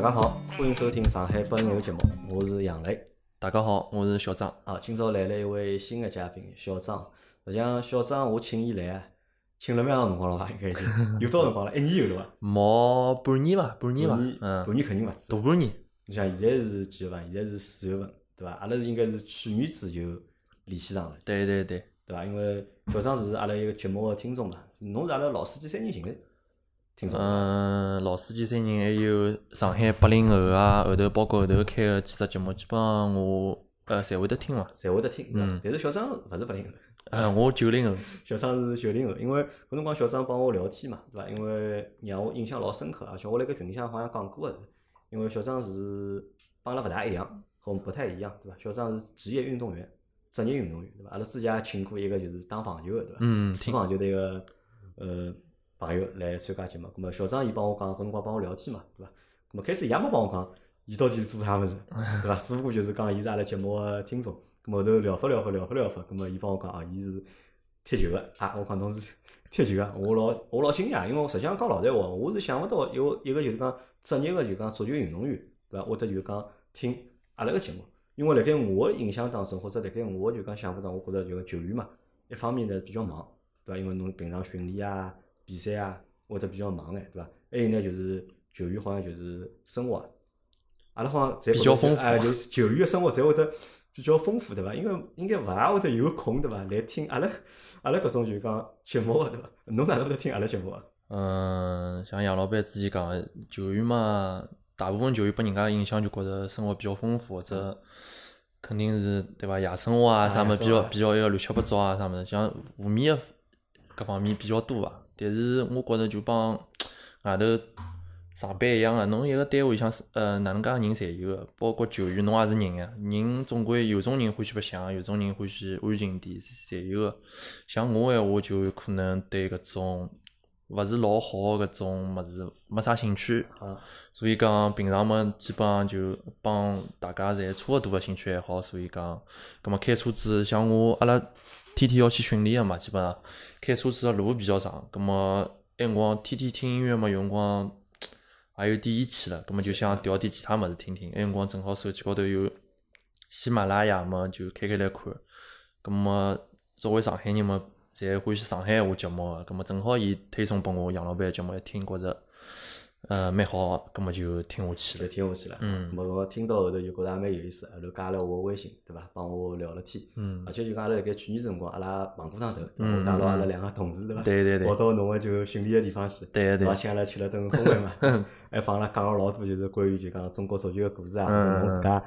大家好，欢迎收听上海八零后节目，我是杨磊。大家好，我是小张。啊，今朝来了一位新的嘉宾小张。实际上，小张我请伊来啊，请了蛮长辰光了伐？应该已经 有多少辰光了？一年有了伐？毛半年伐？半年伐？嗯，半年肯定勿止。大半年。你像现在是几月份？现在是四月份，对伐？阿拉是应该是去年子就联系上了。对对对，对伐？因为小张是阿拉一个节目个听众嘛，侬是阿拉老司机三人行个嗯，老司机三人还有上海八零后啊，后头包括后头开个几只节目，基本上我呃侪会得听伐？侪会得听。嗯。但是小张勿是八零后。嗯，我九零后。小张是九零后，因为搿辰光小张帮我聊天嘛，对伐？因为让我印象老深刻，而且我辣盖群里向好像讲过个是，因为小张是帮阿拉勿大一样，和我们不太一样，对伐？小张是职业运动员，职业运动员，对伐？阿拉之前也请过一个就是打棒球个，对伐？嗯。打棒球的一个呃朋友来参加节目，咁么小张伊帮我讲，搿辰光帮我聊天嘛，对伐？咁么开始伊也没帮我讲，伊到底是做啥物事，对伐？只不过就是讲伊是阿拉节目个听众。后头聊发聊发聊发聊发，咁么伊帮我讲啊，伊是踢球个啊，我讲侬是踢球个，我老我老惊讶，因为我实际上讲老实话，我是想勿到有一个就是讲职业个就讲足球运动员，对伐？会得就讲听阿拉个节目，因为辣盖我个印象当中，或者辣盖我就讲想法当中，我觉着就球员嘛，一方面呢比较忙，对伐？因为侬平常训练啊、比赛啊，或者比较忙眼，对伐？还有呢就是球员好像就是生活，阿拉好像侪比较丰富，哎，就 球员个生活侪会得。比较丰富对伐？因为应该勿大会得有空对伐？来听阿拉阿拉搿种就讲节目个对伐？侬哪能会得听阿拉节目啊？嗯，像杨老板之前讲个球员嘛，大部分球员拨人家印象就觉着生活比较丰富，或者肯定是对伐？夜生活啊啥么事比较比较一个乱七八糟啊啥么事，像负面个各方面比较多伐？但是我觉着就帮外头。上班一样个，侬一个单位里向是呃哪能介人侪有个，包括球员侬也是人呀。人总归有种人欢喜白相，有种人欢喜安静点，侪有个。像我闲话就可能对搿种勿是老好个搿种物事没啥兴趣，所以讲平常么基本上就帮大家侪差勿多个兴趣爱好，所以讲，葛末开车子像我阿拉天天要去训练个嘛，基本上开车子个路比较长，葛末埃辰光天天听音乐嘛，有辰光。也有点厌气了，葛末就想调点其他物事听听。埃辰光正好手机高头有喜马拉雅嘛，就开开来看。葛末作为上海人嘛，侪欢喜上海话节目个，葛末正好伊推送拨我杨老板节目一听，觉着。呃，蛮好，葛么就听下去了。就听下去了。嗯。么我听到后头就觉着也蛮有意思，后头加了我微信，对伐？帮我聊了天。嗯。而且就讲阿拉辣盖去年辰光，阿拉碰过趟头，我带牢阿拉两个同事，对伐？对对对。跑到侬个就训练个地方去。对对。而且阿拉吃了顿中饭嘛。还帮阿拉讲了老多，就是关于就讲中国足球个故事啊，或者侬自家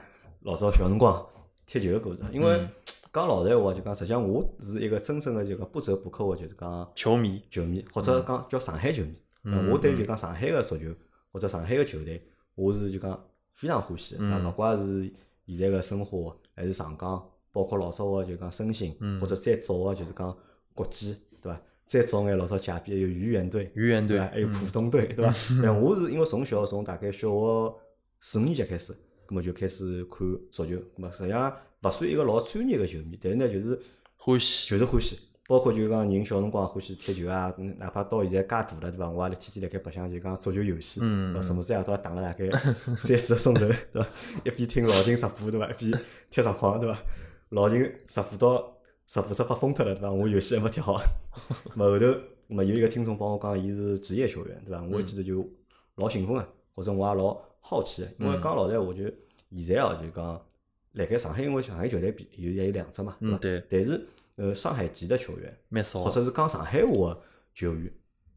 老早小辰光踢球个故事。因为讲老实话，就讲实际上我是一个真正个就讲不折不扣个，就是讲球迷，球迷或者讲叫上海球迷。嗯。我对就讲上海个足球。或者上海个球队，我是就讲非常欢喜。啊，勿管是现在个申花，还是上港，包括老早个就讲申鑫，或者再早个就是讲国际，对伐？再早眼老早假币有豫园队，豫园队，还有浦东队，对伐？但我是因为从小从大概小学四五年级开始，葛末就开始看足球，葛末实际上勿算一个老专业个球迷，但是呢就是欢喜，就是欢喜。包括就讲人小辰光欢喜踢球啊，哪怕到现在介大了，对伐？我也辣天天辣盖白相就讲足球游戏，对伐？什么子夜到打了大概 三四个钟头，对伐？一边听老秦直播，对伐？一边踢实况，对伐？老秦直播到直播直播疯脱了，对伐？我游戏还没踢好。么后头么有一个听众帮我讲，伊是职业球员，对伐？我一记头就老兴奋个，或者我也老好奇个，因为讲老实话，就现在哦，就讲辣盖上海，因为上海球队比有也有两只嘛，对伐？但是呃，上海籍的球员，蛮少或者是讲上海话球员，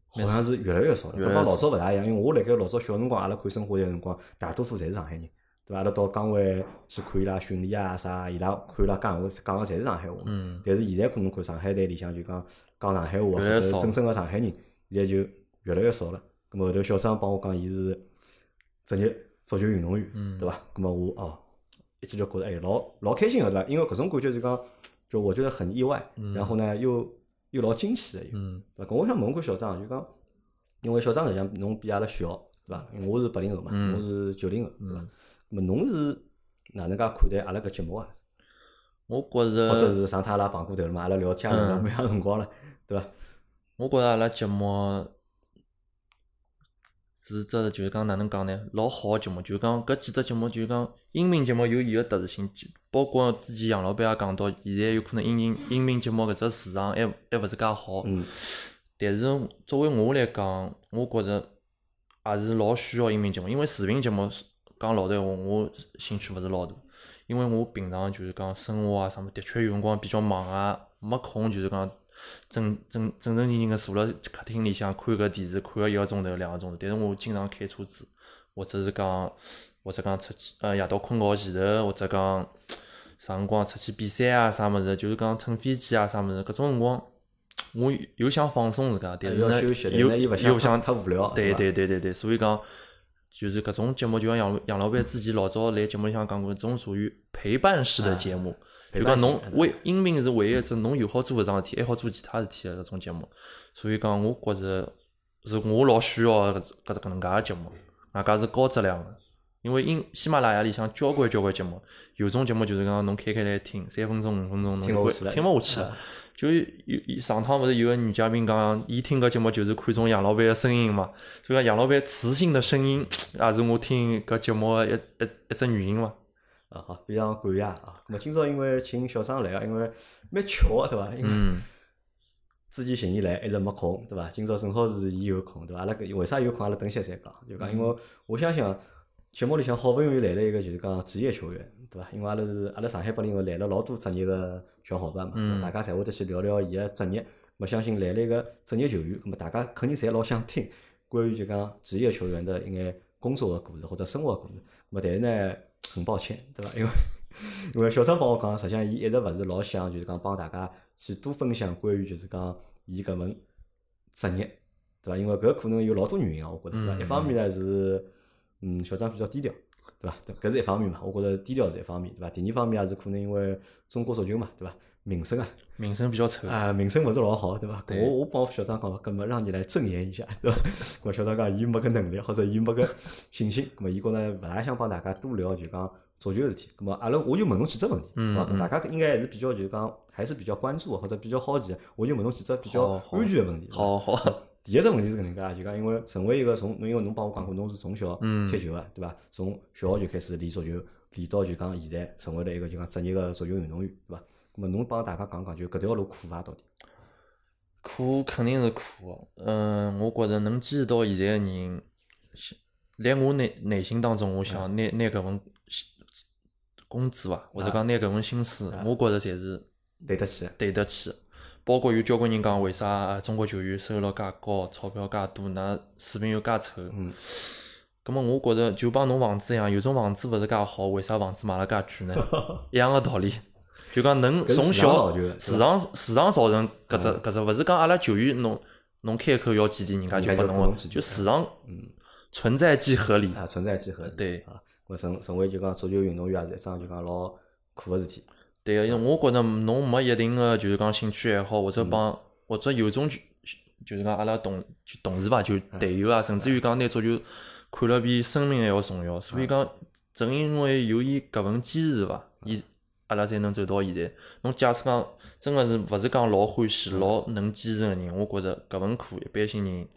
好像是越来越少了。跟老早勿大一样，因为我辣盖老早小辰光，阿拉看生活个辰光，大多数侪是上海人，对伐？阿拉到岗位去看伊拉训练啊啥，伊拉看伊拉讲话讲个侪是上海话。嗯。但是现在可能看上海队里向就讲讲上海话，或者真正个上海人，现在就越来越少了。咁后头小张帮我讲，伊是职业足球运动员，对伐？咁么我哦，一记头觉着哎，老老开心个对伐？因为搿种感觉就讲。就我觉得很意外，然后呢，又又老惊喜的，嗯，对吧？我想问过小张，就讲，因为小张实际上侬比阿拉小，对吧？我是八零后嘛，我是九零后，对吧？那么侬是哪能介看待阿拉搿节目啊？我觉着，或者是上趟阿拉碰过头了嘛，阿拉聊天聊蛮长辰光了，对吧？我觉着阿拉节目是只就是讲哪能讲呢？老好个节目，就是讲搿几只节目，就是讲音频节目有伊个特殊性，包括之前杨老板也讲到，现在有可能音频音频节目搿只市场还还勿是介好。嗯。但是作为我来讲，我觉着也是老需要音频节目，因为视频节目讲老实话，我兴趣勿是老大。因为我平常就是讲生活啊啥物，的确有辰光比较忙啊，没空就是讲正正正正经经个坐辣客厅里向看个电视，看个一个钟头两个钟头。但是我经常开车子，或者是讲或者讲出去呃夜到困觉前头，或者讲啥辰光出去比赛啊啥物事，就是讲乘飞机啊啥物事，搿种辰光我又想放松自家，但是呢又又想太无聊，对对对对对，所以讲。就是搿种节目，就像杨杨老板之前老早来节目里向讲过，种属于陪伴式的节目。就讲侬为音频是唯一一只侬又好做搿桩事体，还好做其他事体的搿种节目。所以讲，我觉着是我老需要搿搿搿能介个节目，外加是高质量的。因为因喜马拉雅里向交关交关节目，有种节目就是讲侬开开来听，三分钟五分钟侬会听勿下去了。就有上趟勿是有个女嘉宾讲，伊听搿节目就是看中杨老板个声音嘛，所以讲杨老板磁性的声音也是我听搿节目个一一一只原因嘛。啊好，非常感谢啊！咾今朝因为请小张来啊，因为蛮巧个对伐？因为之前寻伊来一直没空对伐？今朝正好是伊有空对伐？阿拉搿为啥有空？阿拉等歇再讲。就讲因为我想想。节目里向好不容易来了一个就是讲职业球员，对伐？因为阿拉是阿拉上海八零后来了老多职业个小伙伴嘛，大家侪会得去聊聊伊个职业。我相信来了一个职业球员，那么大家肯定侪老想听关于就讲职业球员的一眼工作个故事或者生活个故事。么但是呢，很抱歉，对伐？因为 因为小张帮我讲，实际上伊一直勿是老想就是讲帮大家去多分享关于就是讲伊搿份职业，对伐？因为搿可能有老多原因啊，我觉着，对伐？一方面呢是。嗯，小张比较低调，对伐？搿是一方面嘛，我觉着低调是一方面，对伐？第二方面也是可能因为中国足球嘛，对伐？名声啊，名声比较臭啊，名声勿是老好，对伐？我我帮小张讲，搿么让你来证言一下，对伐？我小张讲，伊没搿能力，或者伊没搿信心，搿么伊觉着勿大想帮大家多聊，就讲足球事体。搿么阿拉我就问侬几只问题，对伐？大家应该还是比较就是讲还是比较关注或者比较好奇，我就问侬几只比较安全个问题。好好。第一只问题是搿能介，就讲因为成为一个从，因为侬帮我讲过，侬是从小踢球个，对伐？从小学就开始练足球，练到就讲现在成为了一个就讲职业个足球运动员，对伐？咾么侬帮大家讲讲，就搿条路苦伐？到底？苦肯定是苦，嗯，我觉着能坚持到现在个人，辣我内内心当中，我想拿拿搿份工资伐，或者讲拿搿份薪水，我觉着侪是对得起，对得起。包括有交关人讲，为啥中国球员收入介高，钞票介多，那水平又介臭？嗯。咁么，我觉着就帮侬房子一样，有种房子勿是介好，为啥房子卖了介贵呢？一样个道理。就讲能从小市场市场造成搿只搿只，勿是讲阿拉球员侬侬开口要几钿，人家就拨侬个，就市场存在即合理。啊，存在即合理。对。啊，我成成为就讲足球运动员也是一桩就讲老苦个事体。对个，因为我觉着侬没一定个就是讲兴趣爱好，或者帮或者有种就就是讲阿拉同就同事伐，就队友啊，甚至于讲拿足球看了比生命还要重要。所以讲，正因为有伊搿份坚持伐，伊阿拉才能走到现在。侬假使讲真个是勿是讲老欢喜、老能坚持个人，我觉着搿份苦一般性人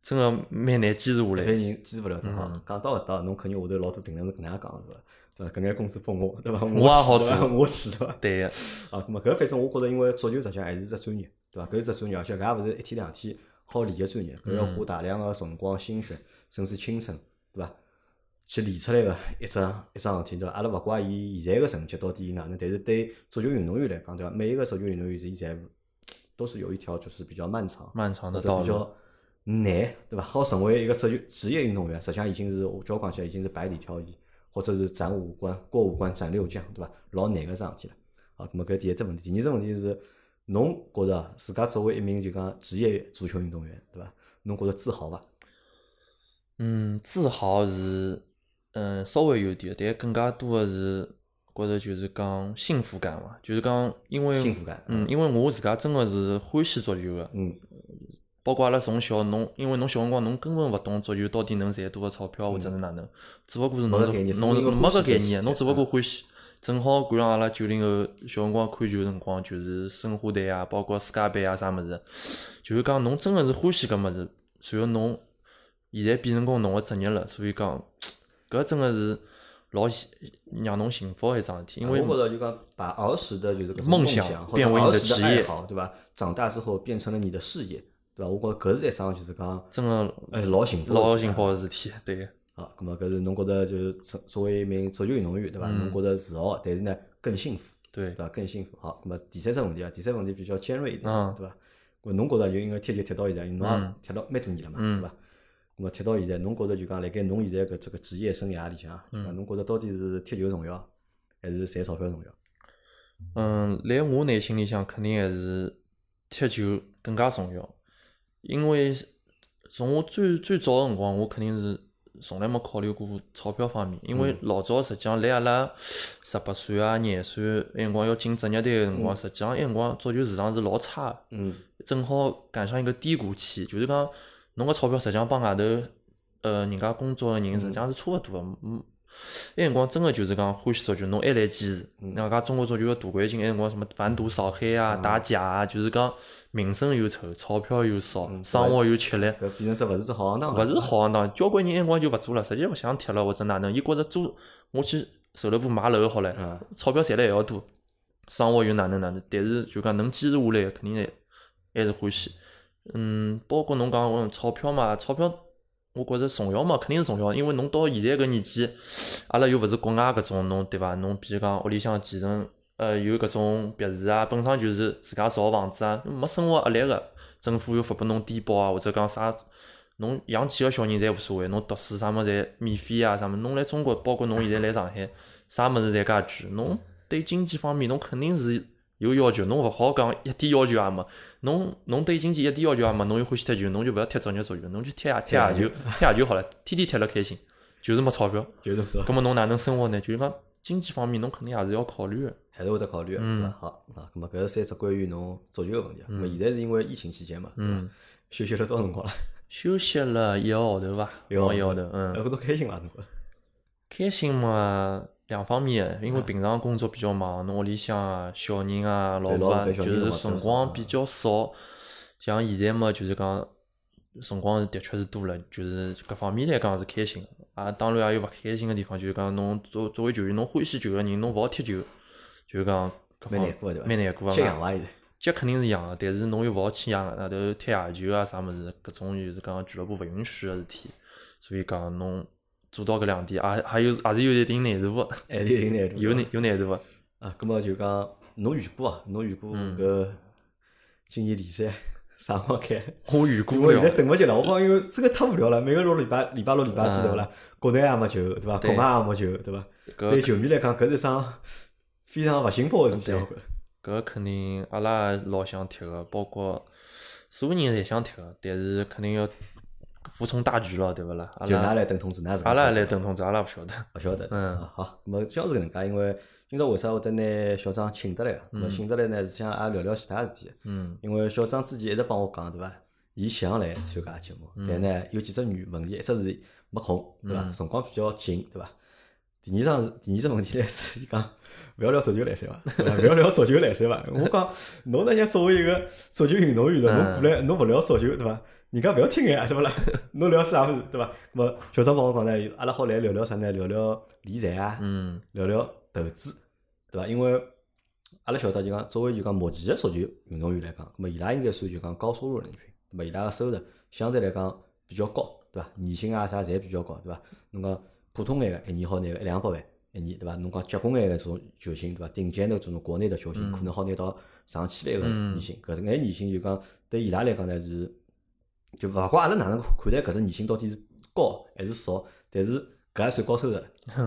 真个蛮难坚持下来。一般人坚持勿了的哈。讲到搿搭，侬肯定下头老多评论是搿能样讲是伐？对伐？搿眼公司封我，对伐？我也好做，我去，对伐？对个。啊，咾么搿反正我觉着，因为足球实际上还是只专业，对伐？搿是只专业，而且搿也勿是一天两天好练个专业，搿要花大量个辰光、心血，甚至青春，对伐？去练出来个一只一桩事体，对伐？阿拉勿怪伊现在个成绩到底哪能，但是对足球运动员来讲，对伐？每一个足球运动员是现在都是有一条就是比较漫长、漫长的道路，比较难，对伐？好成为一个足球职业运动员，实际上已经是我交关起来已经是百里挑一。或者是斩五关过五关斩六将，对伐？老难个桩事体了。好，那么搿第一只问题，第二只问题是，侬觉着自家作为一名就讲职业足球运动员，对伐？侬觉着自豪伐？嗯，自豪是，嗯，稍微有点，但更加多的是觉着就是讲幸福感伐？就是讲因为，幸福感，嗯，因为我自家真个是欢喜足球个，嗯。包括阿拉从小，侬因为侬小辰光侬根本勿懂足球到底能赚多少钞票或者是哪能，只勿过是侬侬没个概念，侬只勿过欢喜。正好赶上阿拉九零后小辰光看球辰光，就是申花队啊，包括世界杯啊啥物事，就是讲侬真个是欢喜搿物事，随后侬现在变成功侬个职业了，所以讲，搿真个是老幸让侬幸福个一桩事体，因为我觉着就讲把儿时的就是梦想变为你的职业，对伐？长大之后变成了你的事业，对伐？我觉着搿是一桩就是讲，真个哎，老幸福老幸福个事体，对。好，咁么搿是侬觉着就是作作为一名足球运动员，对伐？侬觉着自豪，但是呢更幸福，对对，伐？更幸福。好，咁么第三只问题啊，第三个问题比较尖锐一点，嗯对伐？咾侬觉着就因为踢球踢到现在，侬也踢了蛮多年了嘛，嗯对伐？搿么踢到现在，侬觉着就讲辣盖侬现在搿这个职业生涯里向，对嗯伐？侬觉着到底是踢球重要，还是赚钞票重要？嗯，辣我内心里向肯定还是踢球更加重要，因为从我最最早个辰光，我肯定是从来没考虑过钞票方面，因为老早实际上来阿拉十八岁啊、廿岁那辰光要进职业队个辰光，实际上那辰光足球市场是老差个。嗯正好赶上一个低谷期，就是讲侬个钞票实际上帮外头呃人家工作个人实际上是差勿多个。嗯，那辰光真个就是讲欢喜足球，侬还来坚持。那家中国足球个大环境，那辰光什么反赌扫黑啊、打假啊，就是讲名声又臭，钞票又少，生活又吃力。搿变成只勿是只好行当勿。是好行当，交关人那辰光就勿做了，实际勿想踢了或者哪能，伊觉着做我去售楼部买楼好唻嗯，钞票赚了还要多，生活又哪能哪能，但是就讲能坚持下来，肯定还还是欢喜。嗯，包括侬讲嗯钞票嘛，钞票我觉着重要嘛，肯定是重要，因为侬到现在搿年纪，阿拉又勿是国外搿种侬对伐？侬比如讲屋里向继承，呃，有搿种别墅啊，本身就是自家造房子啊，没生活压力个，政府又发拨侬低保啊，或者讲啥，侬养几个小人侪无所谓，侬读书啥物事侪免费啊，啥物事，侬来中国，包括侬现在来上海，啥物事侪介贵，侬对经济方面侬肯定是有要求，侬勿好讲一点要求也没。侬侬对经济一点要求也没，侬又欢喜踢球，侬就勿要踢职业足球，侬就踢野踢野球，踢野球好了，天天踢了开心，就是没钞票。就是对伐？葛末侬哪能生活呢？就是讲经济方面，侬肯定也是要考虑个。还是会得考虑个，嗯对伐？好，啊，咁么搿是三只关于侬足球个问题啊。咁么现在是因为疫情期间嘛，对？休息了多少辰光了？休息了一个号头伐，一个号头一个号头，呃，嗯，搿都开心伐？侬？开心嘛，两方面，因为嗯平常工作比较忙，侬屋里向啊、小人啊、老婆啊，就是辰光比较少。像现在嘛，就是讲辰光是的确是多了，就是各方面来讲是开心的。啊，当然也有勿开心个地方，就是讲侬作作为球员，侬欢喜球个人，侬勿好踢球，就是讲各方蛮难过？蛮难过个。脚肯定是痒个，但是侬又勿好去养外头踢野球啊啥物事，搿种就是讲俱乐部勿允许个事体，所以讲侬做到搿两点，也还有也是有一定难度个，还是有难度。有难有难度个。啊，葛么就讲侬预估啊，侬预估嗯搿今年联赛啥辰光开？我预估我现在，等勿及了，我讲因为真个太无聊了，每个六礼拜礼拜六、礼拜天对勿啦？国内也没球，对伐？国外也没球，对伐？对球迷来讲，搿是一桩非常勿幸福个事体。搿肯定阿拉也老想踢个，包括所有人侪想踢个，但是肯定要服从大局咯，对勿啦？阿就㑚拉来等通知，㑚是阿拉也来等通知，阿拉勿晓得。勿晓得。嗯啊，好，咁么像是搿能介，因为今朝为啥会得拿小张请得来个？咁么请得来呢，是想也聊聊其他事体。嗯因为小张之前一直帮我讲，对伐？伊想来参加节目，但呢有几只原问题，一只是没空，对伐？辰光比较紧，对伐？第二桩是第二只问题呢是，伊讲勿要聊足球来塞伐？勿要聊足球来塞伐？我讲侬那像作为一个足球运动员的，侬过来侬勿聊足球，对伐？人家勿要听呀，对勿啦？侬聊啥物事，对伐？咁么小张帮我讲呢，阿拉好来聊聊啥呢？聊聊理财啊，嗯聊聊投资，对伐？因为阿拉晓得就讲，作为就讲目前的足球运动员来讲，咁么伊拉应该算就讲高收入人群，对伐？伊拉个收入相对来讲比较高，对伐？年薪啊啥侪比较高，对伐？侬讲普通眼个一年好拿个一两百万一年，对伐？侬讲结棍眼个这种球星，对伐？顶尖的这种国内的球星，可能好拿到上千万个年薪，搿眼年薪就讲对伊拉来讲呢是，就勿怪阿拉哪能看待搿只年薪到底是高还是少，但是搿也算高收入了。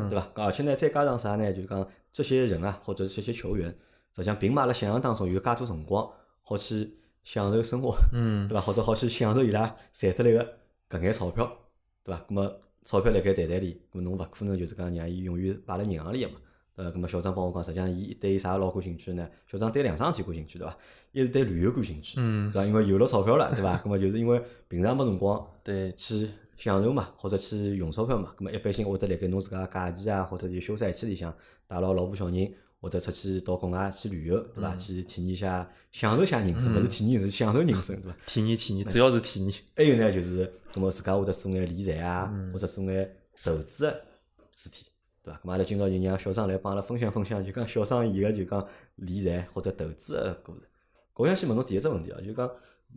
对伐？而且呢，再加上啥呢？就讲这些人啊，或者这些球员，实际上并没阿拉想象当中有介多辰光好去享受生活，嗯对伐？或者好去享受伊拉赚得来个搿眼钞票，对伐？咁么钞票辣盖袋袋里，侬勿可能就是讲让伊永远摆辣银行里个嘛。对伐？咁么小张帮我讲，实际上伊对啥老感兴趣呢？小张对两桩事体感兴趣，对伐？一是对旅游感兴趣，嗯对伐？因为有了钞票了，对伐？咁么就是因为平常没辰光对，去享受嘛，或者去用钞票嘛。咁么一般性会得辣盖侬自家假期啊，或者就休赛期里向带牢老婆小人，或者出去到国外去旅游，对伐？去体验一下，享受下人生，勿是体验是，享受人生，对伐？体验体验，主要是体验。还有呢，就是搿么自家会得做眼理财啊，或者做眼投资个事体，对伐？搿么阿拉今朝就让小张来帮阿拉分享分享，就讲小张伊个就讲理财或者投资个故事。我想先问侬第一只问题啊，就讲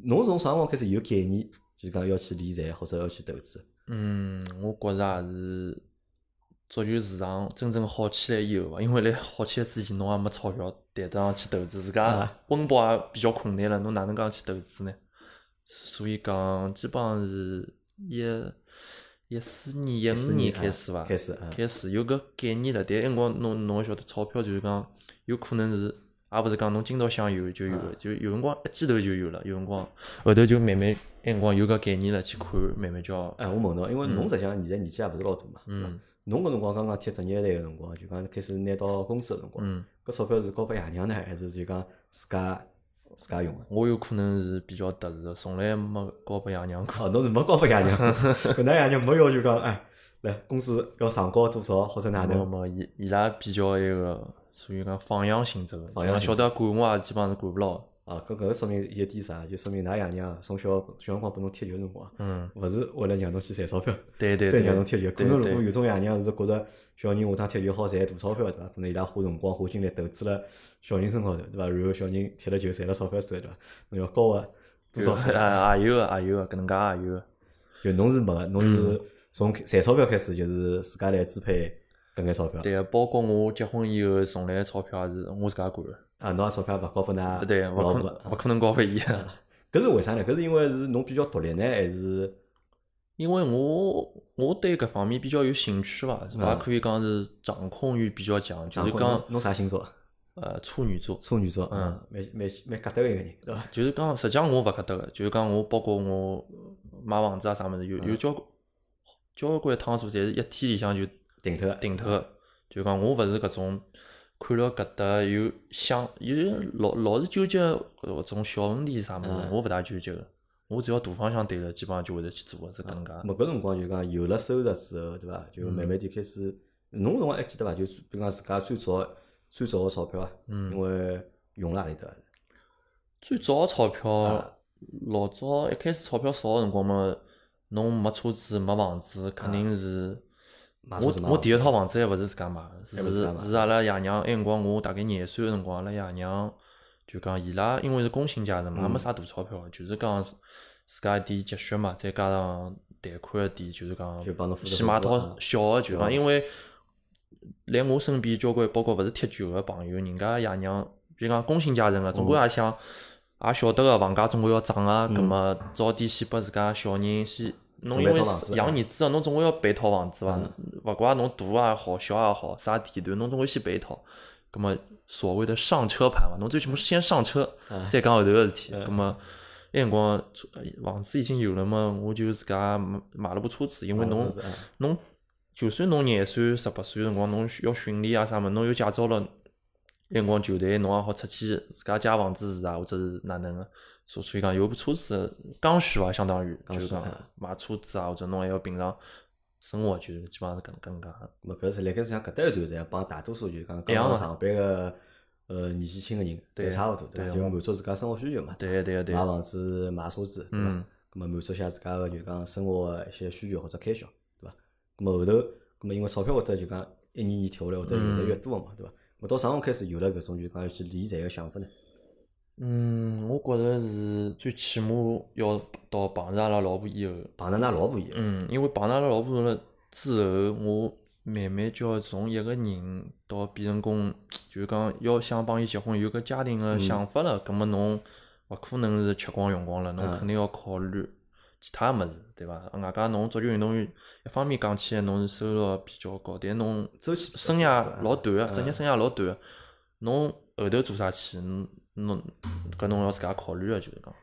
侬从啥辰光开始有概念，就是讲要去理财或者要去投资？嗯，我觉着也是足球市场真正好起来以后伐，因为辣好起来之前侬也没钞票谈得上去投资，自家温饱也比较困难了，侬哪能讲去投资呢？所以讲基本上是一一四年、一五年开始伐，开始开始有搿概念了。但辰光侬侬也晓得，钞票就是讲有可能是。也勿是讲侬今朝想有就有个，就有辰光一记头就有了，有辰光后头就慢慢，那辰光有个概念了去看，慢慢叫。哎，我问侬，因为侬实际上现在年纪也勿是老大嘛，嗯，侬搿辰光刚刚贴职业队个辰光，就讲开始拿到工资个辰光，嗯，搿钞票是交拨爷娘呢，还是就讲自家自家用的？我有可能是比较特殊个，从来没交拨爷娘过。哦，侬是没交拨爷娘，搿㑚爷娘没要求讲，哎，来工资要上交多少或者哪能？没没，伊伊拉比较那个。属于讲放养性质个，晓得管我也，基本上是管勿牢。啊，搿搿个说明一点啥？就说明㑚爷娘从小小辰光拨侬踢球辰光，嗯，勿是为了让侬去赚钞票，对对再让侬踢球。可能如果有种爷娘是觉着小人下趟踢球好赚大钞票，对伐？可能伊拉花辰光花精力投资了小人身高头，对伐？然后小人踢了球赚了钞票之后，对伐？侬要交个多少税？啊，也有个，也有个，搿能介也有个。就侬是没个，侬是从赚钞票开始，就是自家来支配。搿眼钞票，对个，包括我结婚以后从来个钞票也是我自家管个。啊，侬钞票勿交拨㑚对，勿可能，勿可能交拨伊。搿是为啥呢？搿是因为是侬比较独立呢，还是？因为我我对搿方面比较有兴趣伐，也可以讲是掌控欲比较强，就是讲。侬啥星座？呃，处女座。处女座，嗯，蛮蛮蛮格得一个人，对伐？就是讲，实际上我勿格得个，就是讲我包括我买房子啊啥物事，有有交交关趟数，侪是一天里向就。顶头，顶头，就讲我勿是搿种看了搿搭有想有老老是纠结搿种小问题啥物事，我勿大纠结个。我只要大方向对了，基本上就会得去做个，是搿能介。咹搿辰光就讲有了收入之后，对伐？就慢慢地开始，侬辰光还记得伐？就比如讲自家最早最早个钞票啊，因为用了何里搭？最早个钞票，老早一开始钞票少个辰光嘛，侬没车子没房子，肯定是。我我第一套房子还勿是自家买，是是阿拉爷娘。埃辰光我大概廿岁个辰光，阿拉爷娘就讲伊拉因为是工薪阶层嘛，也没啥大钞票，就是讲自家一点积蓄嘛，再加上贷款一点，就是讲先买套小个，就讲因为来我身边交关，包括勿是踢球个朋友，人家爷娘，比如讲工薪阶层个，总归也想也晓得个房价总归要涨啊，葛末早点先拨自家小人先。侬因为养儿子个，侬总归要备套房子伐？勿怪侬大也好，小也好，啥地段，侬总归先备一套。葛么所谓的上车盘嘛，侬最起码先上车，再讲后头个事体。葛末那辰光房子已经有了嘛，我就自家买了部车子，因为侬侬就算侬廿岁、十八岁辰光，侬要训练啊啥么，侬有驾照了，那辰光球队侬也好出去自家借房子住啊，或者是哪能个。所以讲有部车子刚需伐，相当于就是讲买车子啊，或者侬还要平常生活，就基本上是搿能介。咾，搿是辣盖像搿搭一段时间，帮大多数就讲刚刚上班个呃年纪轻个人，侪差勿多，对伐？就满足自家生活需求嘛。对对对。买房子、买车子，对伐？咾么满足下自家个就讲生活个一些需求或者开销，对伐？咾么后头，咾么因为钞票会得就讲一年年跳下来，会得越来越多个嘛，对伐？咾到啥辰光开始有了搿种就讲要去理财个想法呢？嗯，我觉着是最起码要到碰着阿拉老婆以后，碰着㑚老婆以后，嗯，因为碰着阿拉老婆了之后，我慢慢就要从一个人到变成功，就是讲要想帮伊结婚，有个家庭个想法了，葛末侬勿可能是吃光用光了，侬肯定要考虑其他物事，对伐？外加侬足球运动员，一方面讲起来侬是收入比较高，但侬周期生涯老短个，职业生涯老短个，侬后头做啥去？侬搿侬要自家考虑个，就是讲。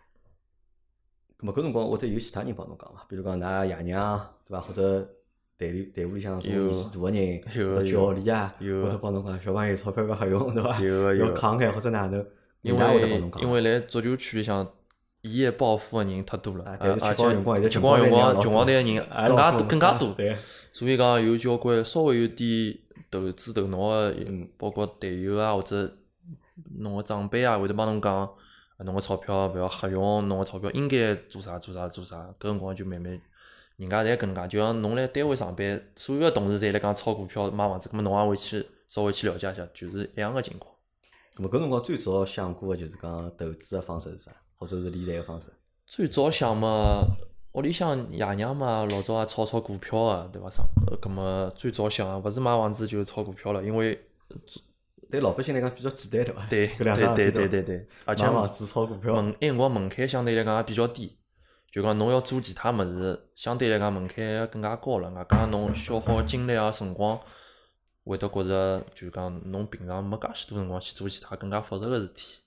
咾么搿辰光或者有其他人帮侬讲伐？比如讲㑚爷娘，对伐？或者队里队伍里向种年纪大个人，或者教练啊，或者帮侬讲小朋友钞票勿好用，对伐？要慷慨或者哪能？因为因为来足球圈里向一夜暴富个人太多了，而且吃光用光穷光蛋个人更加多更加多。所以讲有交关稍微有点投资头脑个，包括队友啊或者侬个长辈啊，会得帮侬讲，侬个钞票勿要瞎用，侬个钞票应该做啥做啥做啥，搿辰光就慢慢，人家侪搿能介，就像侬辣单位上班，所有个同事侪辣讲炒股票买房子，搿么侬也会去稍微去了。解一下，就是一样个情况。咾么搿辰光最早想过个就是讲投资个方式是啥，或者是理财个方式？最早想嘛，屋里向爷娘嘛，老早也炒炒股票个，对伐？上，搿么最早想，勿是买房子就是炒股票了，因为对老百姓来讲比较简单，对伐？对，搿两桩对事体对对对，而且房子、炒股票，门埃辰光门槛相对来讲也比较低，就讲侬要做其他物事，相对来讲门槛要更加高了。外加侬消耗精力啊、辰光，会得觉着就讲侬平常没介许多辰光去做其他更加复杂个事体。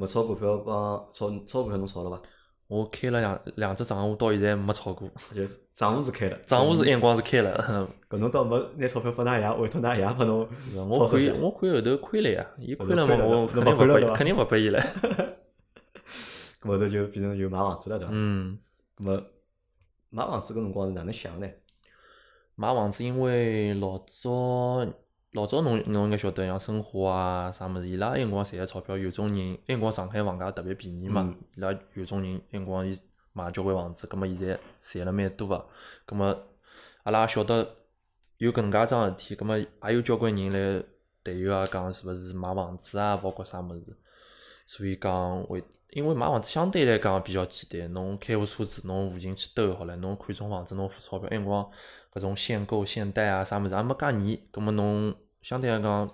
咾么炒股票帮炒炒股票侬炒了伐？我开了两两只账户，到现在没炒过。就是账户是开了，账户是埃辰光是开了，搿侬倒没拿钞票拨㑚爷，委托㑚爷拨侬我看操作下。我看后头亏了呀，伊亏了嘛，我侬肯定勿拨伊，肯定勿拨伊了。搿后头就变成就买房子了，对伐？嗯，搿么买房子搿辰光是哪能想呢？买房子，因为老早老早侬侬应该晓得，像申花啊啥物事，伊拉埃辰光赚个钞票，有种人埃辰光上海房价特别便宜嘛嗯，伊拉有种人埃辰光伊买交关房子，葛末现在赚了蛮多个，葛末阿拉也晓得有搿能介桩事体，葛末也有交关人来队友啊讲是勿是买房子啊，包括啥物事，所以讲会。因为买房子相对来讲比较简单，侬开部车子，侬附近去兜好了，侬看中房子，侬付钞票，埃辰光搿种限购、限贷啊啥物事也没介严，葛末侬相对来讲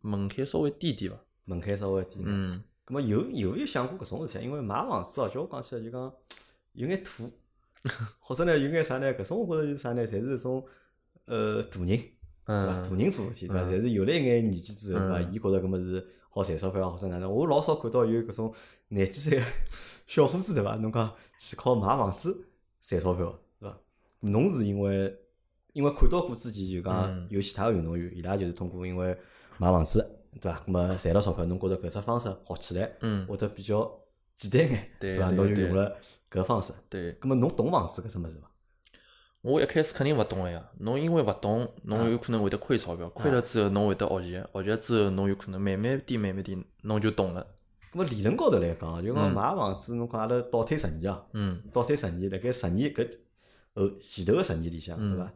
门槛稍微低点伐？门槛稍微低眼。嗯，咁么有有没有想过搿种事体啊？因为买房子哦，叫我讲起来就讲有眼土，或者呢有眼啥呢？搿种我觉着就是啥呢？侪是一种呃大人，对伐？大嗯，人做事体，对伐？嗯侪是有了一眼年纪之后，对伐？嗯伊觉着搿么是好赚钞票，或者哪能？我老少看到有搿种廿几岁个小伙子，对伐？侬讲去靠买房子赚钞票，对伐？侬是因为因为看到过之前就讲嗯有其他个运动员，伊拉就是通过因为买房子，对伐？搿么赚了钞票，侬觉着搿只方式学起来嗯，会得比较简单眼，对对对侬就用了搿方式。对，搿么侬懂房子搿只物事伐？我一开始肯定勿懂个呀，侬因为勿懂，侬有可能会得亏钞票，亏了之后侬会得学习，学习之后侬有可能慢慢点、慢慢点，侬就懂了。咁么理论高头来讲，就讲嗯买房子，侬讲阿拉倒退十年啊，嗯倒退十年，辣盖十年搿后前头个十年里向，嗯对伐？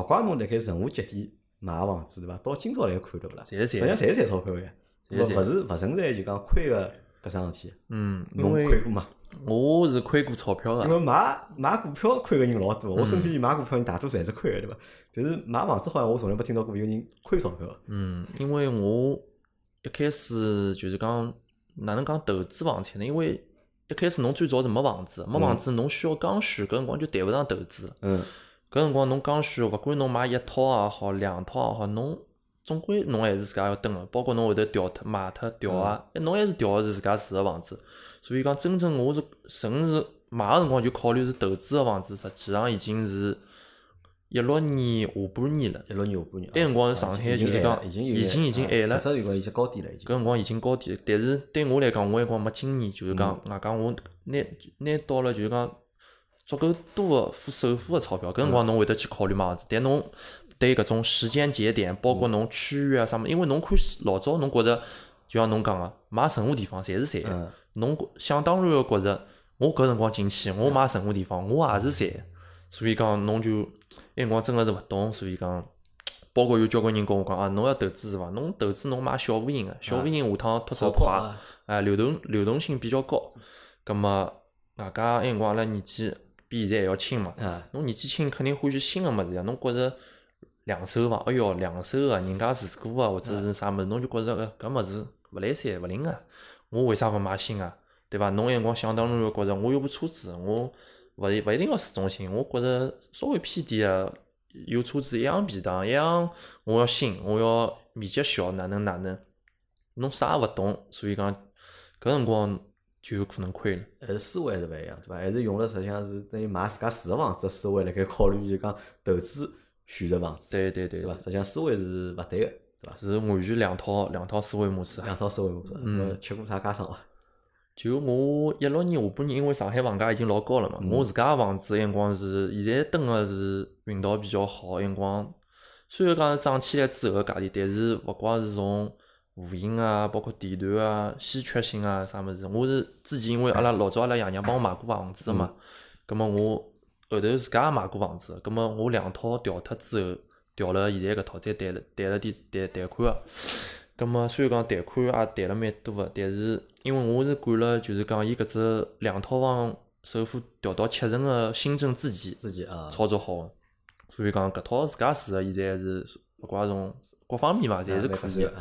勿怪侬辣盖任何节点买房子，对伐？到今朝来看，对勿啦？侪实际上赚。侪是赚钞票个呀，勿是勿存在就讲亏个搿桩事体。嗯，因侬亏过吗？我是亏过钞票因个。为买买股票亏个人老多，我身嗯边买股票人大多数侪是亏个，对伐？但是买房子好像我从来没听到过有人亏钞票个。嗯，因为我一开始就是讲哪能讲投资房产呢？因为一开始侬最早是没房子，没房子侬需要刚需，搿辰光就谈勿上投资了。嗯，搿辰光侬刚需，勿管侬买一套也好，两套也好，侬总归侬还是自家要蹲个，包括侬会得调脱、卖脱、调啊，哎侬还是调个是自家住个房子。所以讲，真正我是纯是买个辰光就考虑是投资个房子，实际上已经是一六年下半年了。一六年下半年，埃辰光啊上海就是讲已经已经已经晚了搿只辰光已经高点了，已经搿。辰光已经高点，但是对我来讲，我埃辰光没经验，就是讲外加我拿拿到了就是讲足够多个付首付个钞票，搿辰光侬会得去考虑买房子，但侬对搿种时间节点，包括侬区域啊啥物事，因为侬看老早侬觉着，就像侬讲个，买任何地方侪是赚侬想当然个觉着，我搿辰光进去，我买任何地方，我也是赚的，所以讲侬就埃辰光真个是勿懂，所以讲。包括有交关人跟我讲啊，侬要投资是伐？侬投资侬买小户型个，小户型下趟脱手快，哎，流动流动性比较高。葛么，外加埃辰光阿拉年纪比现在还要轻嘛，啊，侬年纪轻肯定欢喜新个物事呀。侬觉着两手房，哎哟，两手个，人家住过啊，或者是啥物事，侬就觉着搿搿物事勿来三勿灵个，我为啥勿买新个？对伐？侬一辰光想当然个觉着我有部车子，我勿一勿一定要市中心，我觉着稍微偏点个，有车子一样便当，一样我要新，我要面积小，哪能哪能，侬啥也勿懂，所以讲搿辰光就有可能亏了。还是思维还是勿一样，对伐？还是用了实际上是等于买自家住个房子个思维辣盖考虑，就讲投资选择房子，对对对对伐？实际上思维是勿对个，对伐？是完全两套两套思维模式啊。两套思维模式，嗯呃，吃过啥家常伐？就我一六年下半年，因为上海房价已经老高了嘛，嗯我自家个房子埃辰光是现在蹲个是运道比较好，埃辰光虽然讲涨起来之后个价钿，但是勿光是从户型啊，包括地段啊、稀缺性啊啥物事，我是之前因为阿拉老早阿拉爷娘帮我买过房子个嘛，葛末我后头自家也买过房子，葛末我两套调脱之后，调了现在搿套，再贷了贷了点贷贷款个。葛末虽然讲贷款也贷了蛮多个，但是因为我是赶了就是讲伊搿只两套房首付调到七成个新政之前自己啊，操作好个，所以讲搿套自家住个现在是勿怪从各方面嘛，侪是可以个。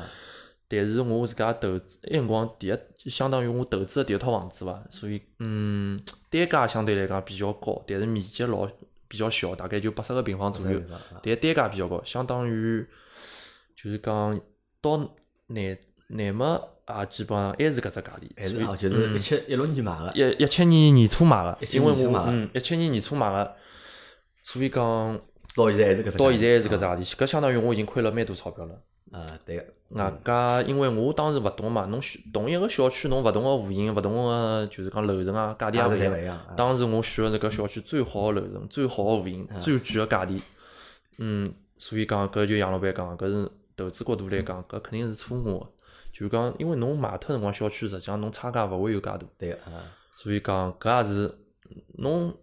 啊。但是我自家投资，埃辰光第一就相当于我投资的第一套房子伐，所以嗯，单价相对来讲比较高，但是面积老比较小，大概就八十个平方左右，但单价比较高，相当于就是讲到内内么也基本上还是搿只价钿，还是啊，就是一七一六年买个，一一七年年初买个，17因为我嗯一七年年初买个，所以讲到现在还是搿只。到现在还是搿只价钿，搿相当于我已经亏了蛮多钞票了。啊，对个。外加因为我当时勿懂嘛，侬选同一个小区，侬勿同个户型、勿同个就是讲楼层啊，价钿也勿一样。当时我选个是搿小区最好个楼层、最好个户型、最贵个价钿。嗯，所以讲搿就杨老板讲，搿是投资角度来讲，搿肯定是错误个。就讲，因为侬买脱辰光小区，实际上侬差价勿会有介大。对个啊，所以讲搿也是侬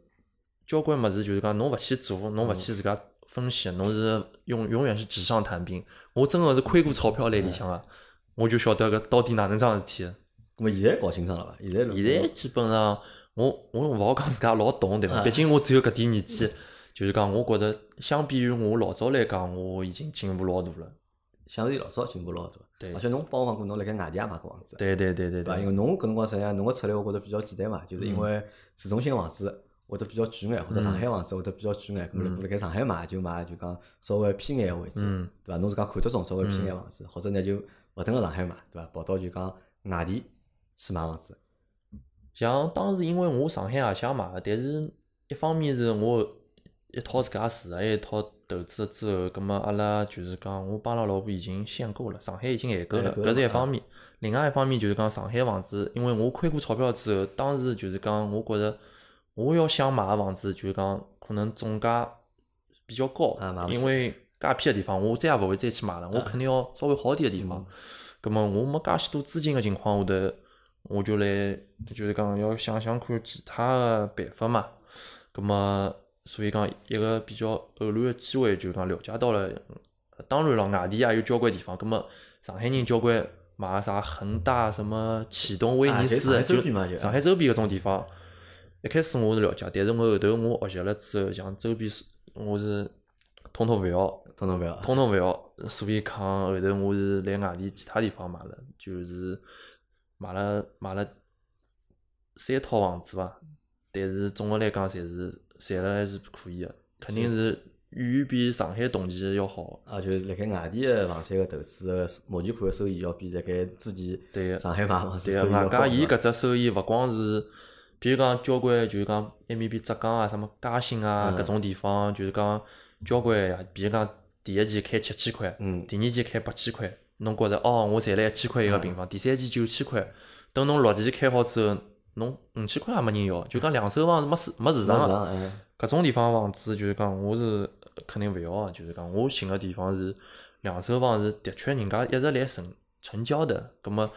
交关物事，就是讲侬勿去做，侬勿去自家分析，侬是永永远是纸上谈兵。我真个是亏过钞票来里向个，我就晓得搿到底哪能桩事体。咁么现在搞清爽了伐？现在现在基本上，我我勿好讲自家老懂，对伐？啊毕竟我只有搿点年纪，就是讲我觉得相比于我老早来讲，我已经进步老大了。相对老早进步老大。对而且侬帮我讲过，侬辣盖外地也买过房子。对对对对对伐？因，为侬搿辰光实际上侬个策略，我觉着比较简单嘛，就是因嗯为市中心房子会得比较贵眼，或者上海房子会得比较贵眼。咁么如果辣盖上海买，就买就讲稍微偏眼个位置，嗯对伐？侬自家看得中稍微偏眼房子，或者呢就勿蹲辣上海买，对伐？跑到就讲外地去买房子。像当时因为我上海也想买个，但是一方面是我一套自家住个，还有一套投资了之后，葛末阿拉就是讲我帮阿拉老婆已经限购了，上海已经限购了，搿是一方面。另外一方面就是讲上海房子，因为我亏过钞票之后，当时就是讲我觉着我要想买个房子，就是讲可能总价比较高因为介偏个地方，我再也勿会再去买了，我肯定要稍微好点个地方。葛末我没介许多资金个情况下头，我就来就是讲要想想看其他个办法嘛。葛末所以讲一个比较偶然个机会，就讲了解到了。呃当然了，外地也有交关地方。葛末上海人交关买啥恒大、什么启东、威尼斯，就上海周边嘛就上海周边搿种地方。一开始我是了解，但是我后头我学习了之后，像周边是我是统统勿要。通通勿要。通通勿要，所以讲后头我是来外地其他地方买了，就是买了买了三套房子伐，但是总的来讲，侪是赚了还是可以的，肯定是远远比上海同期要好。啊，就是辣盖外地个房产个投资个目前看个收益要比辣盖之前上海买房子收益要高。对伐加伊搿只收益勿光是，比如讲交关就是讲埃面边浙江啊、什么嘉兴啊嗯。搿种地方，就是讲交关呀，比如讲第一期开七千块，嗯。第二期开八千块，侬觉着哦，我赚了一千块一个平方，第三期九千块，等侬六期开好之后，侬五千块也没人要，就讲两手房是没市没市市场个。搿种地方房子就是讲我是肯定勿要个，就是讲我寻个地方是两手房是的确人家一直来成成交的，葛么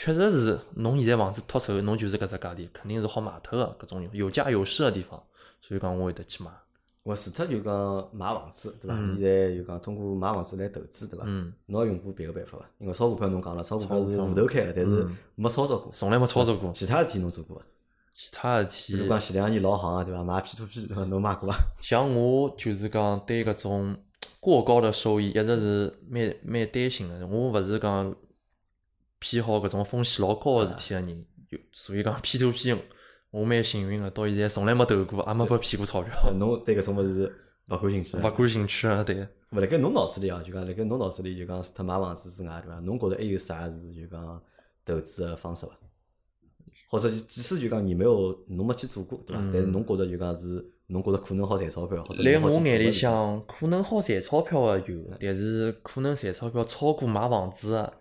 确实是侬现在房子脱手，侬就是搿只价钿，肯定是好卖脱个搿种有价有市个地方，所以讲我会得去买。我除脱就讲买房子，对伐？现在就讲通过买房子来投资，对伐？嗯，侬也用过别个办法伐？因为炒股票侬讲了，炒股票是户头开了，但是嗯没操作过。从来没操作过。其他事体侬做过伐？其他事体比如，讲前两年老行个，对伐？买 P to P，对伐？侬买过伐？像我就是讲对搿种过高的收益一直是蛮蛮担心的。我勿是讲偏好搿种风险老高个事体个人，有所以讲 P to P 我蛮幸运个，到现在从来没投过，也没被骗过钞票，侬对搿种物事勿感兴趣啊？勿感兴趣啊。对，勿辣盖侬脑子里啊，就讲辣盖侬脑子里就讲除脱买房子之外，对伐？侬觉着还有啥是就讲投资个方式伐？或者即使就讲你没有侬没去做过，对伐？嗯但是侬觉着就讲是侬觉着可能好赚钞票，或者我眼里向，可能好赚钞票个有，但是可能赚钞票超过买房子个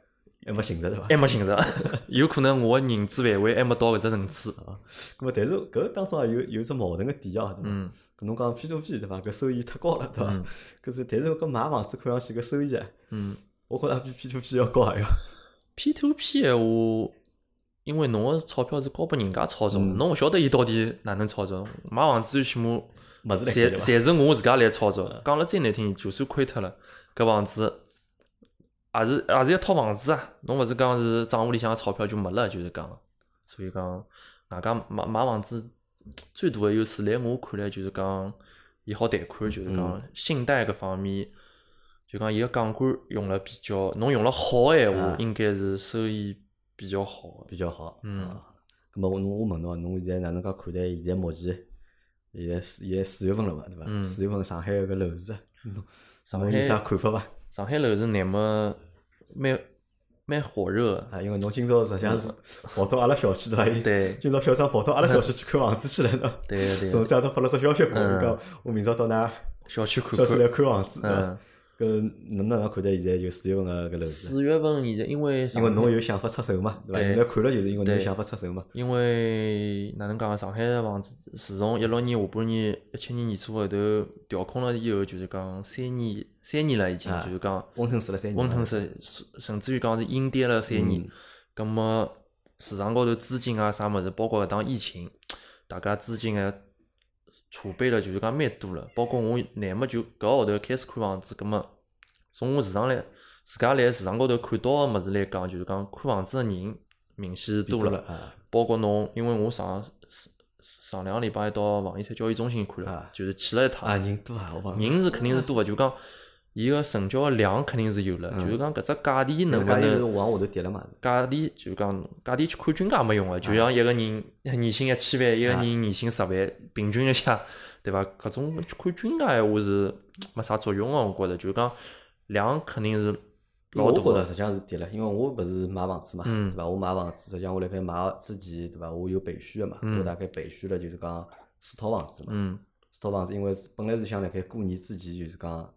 还没寻着对伐？还没寻着，有可能我认知范围还没到搿只层次。啊，咁么但是搿当中也有有只矛盾个点哦，对伐？嗯搿侬讲 P to P 对伐？搿收益太高了，对伐嗯？搿是但是搿买房子看上去搿收益啊，嗯我觉着比 P to P 要高还要。，P to P 闲话，因为侬个钞票是交拨人家操作，嗯侬勿晓得伊到底哪能操作。买房子最起码侪？侪是我自家来操作。讲了再难听，就算亏脱了，搿房子也是也是一套房子啊。侬勿是讲是账户里向个钞票就没了，就是讲。所以讲，外加买买房子最大个优势，来我看来就是讲，伊好贷款，就是讲嗯信贷搿方面，就讲伊个杠杆用了比较，侬用了好个闲话啊，应该是收益比较好。比较好。嗯啊。咁么我我问侬啊，侬现在哪能介看待现在目前现在四现在四月份了嘛，对伐？嗯四月份上海搿楼市上海有啥看法伐？上海楼市乃末蛮蛮火热的，啊，因为侬今朝实际上是跑到阿拉小区对伐？对今朝小张跑到阿拉小区去看房子去了，对伐？对个对个，甚至阿都发了只消息拨我，嗯讲我明朝到㑚小区看小区来看。房子，嗯，搿侬哪能看待现在就四月份个搿楼市？四月份现在因为因为侬有想法出手嘛，对伐？对现在看了就是因为侬有想法出手嘛。因为哪能讲啊？上海个房子自从一六年下半年、一七年年初后头调控了以后，就是讲三年三年了已经，啊就是讲温吞死了三年嘛，温吞是甚至于讲是阴跌了三年嗯。葛么市场高头资金啊啥物事，包括搿趟疫情，大家资金个储备了就是讲蛮多了。包括我乃末就搿号头开始看房子，葛末从我市场来自家来市场高头看到个物事来讲，就是讲看房子个人明显是多了。啊。包括侬，因为我上上两个礼拜到房地产交易中心看了啊，就是去了一趟，啊，人多啊，我人是肯定是多个，就讲伊个成交个量肯定是有了，就是讲搿只价钿能勿搿是能往下头跌了嘛？价钿，就讲价钿去看均价没用个，就像一个人年薪一千万，一个人年薪十万，平均一下，对伐？搿种去看均价闲话是没啥作用个，我觉着，就讲量肯定是老大个，觉着实际上是跌了，因为我勿是买房子嘛，嗯对伐？我买房子，实际上我辣盖买之前，对伐？我有备选个嘛，嗯我大概备选了就是讲四套房子嘛，嗯四套房子，因为本来是想辣盖过年之前就是讲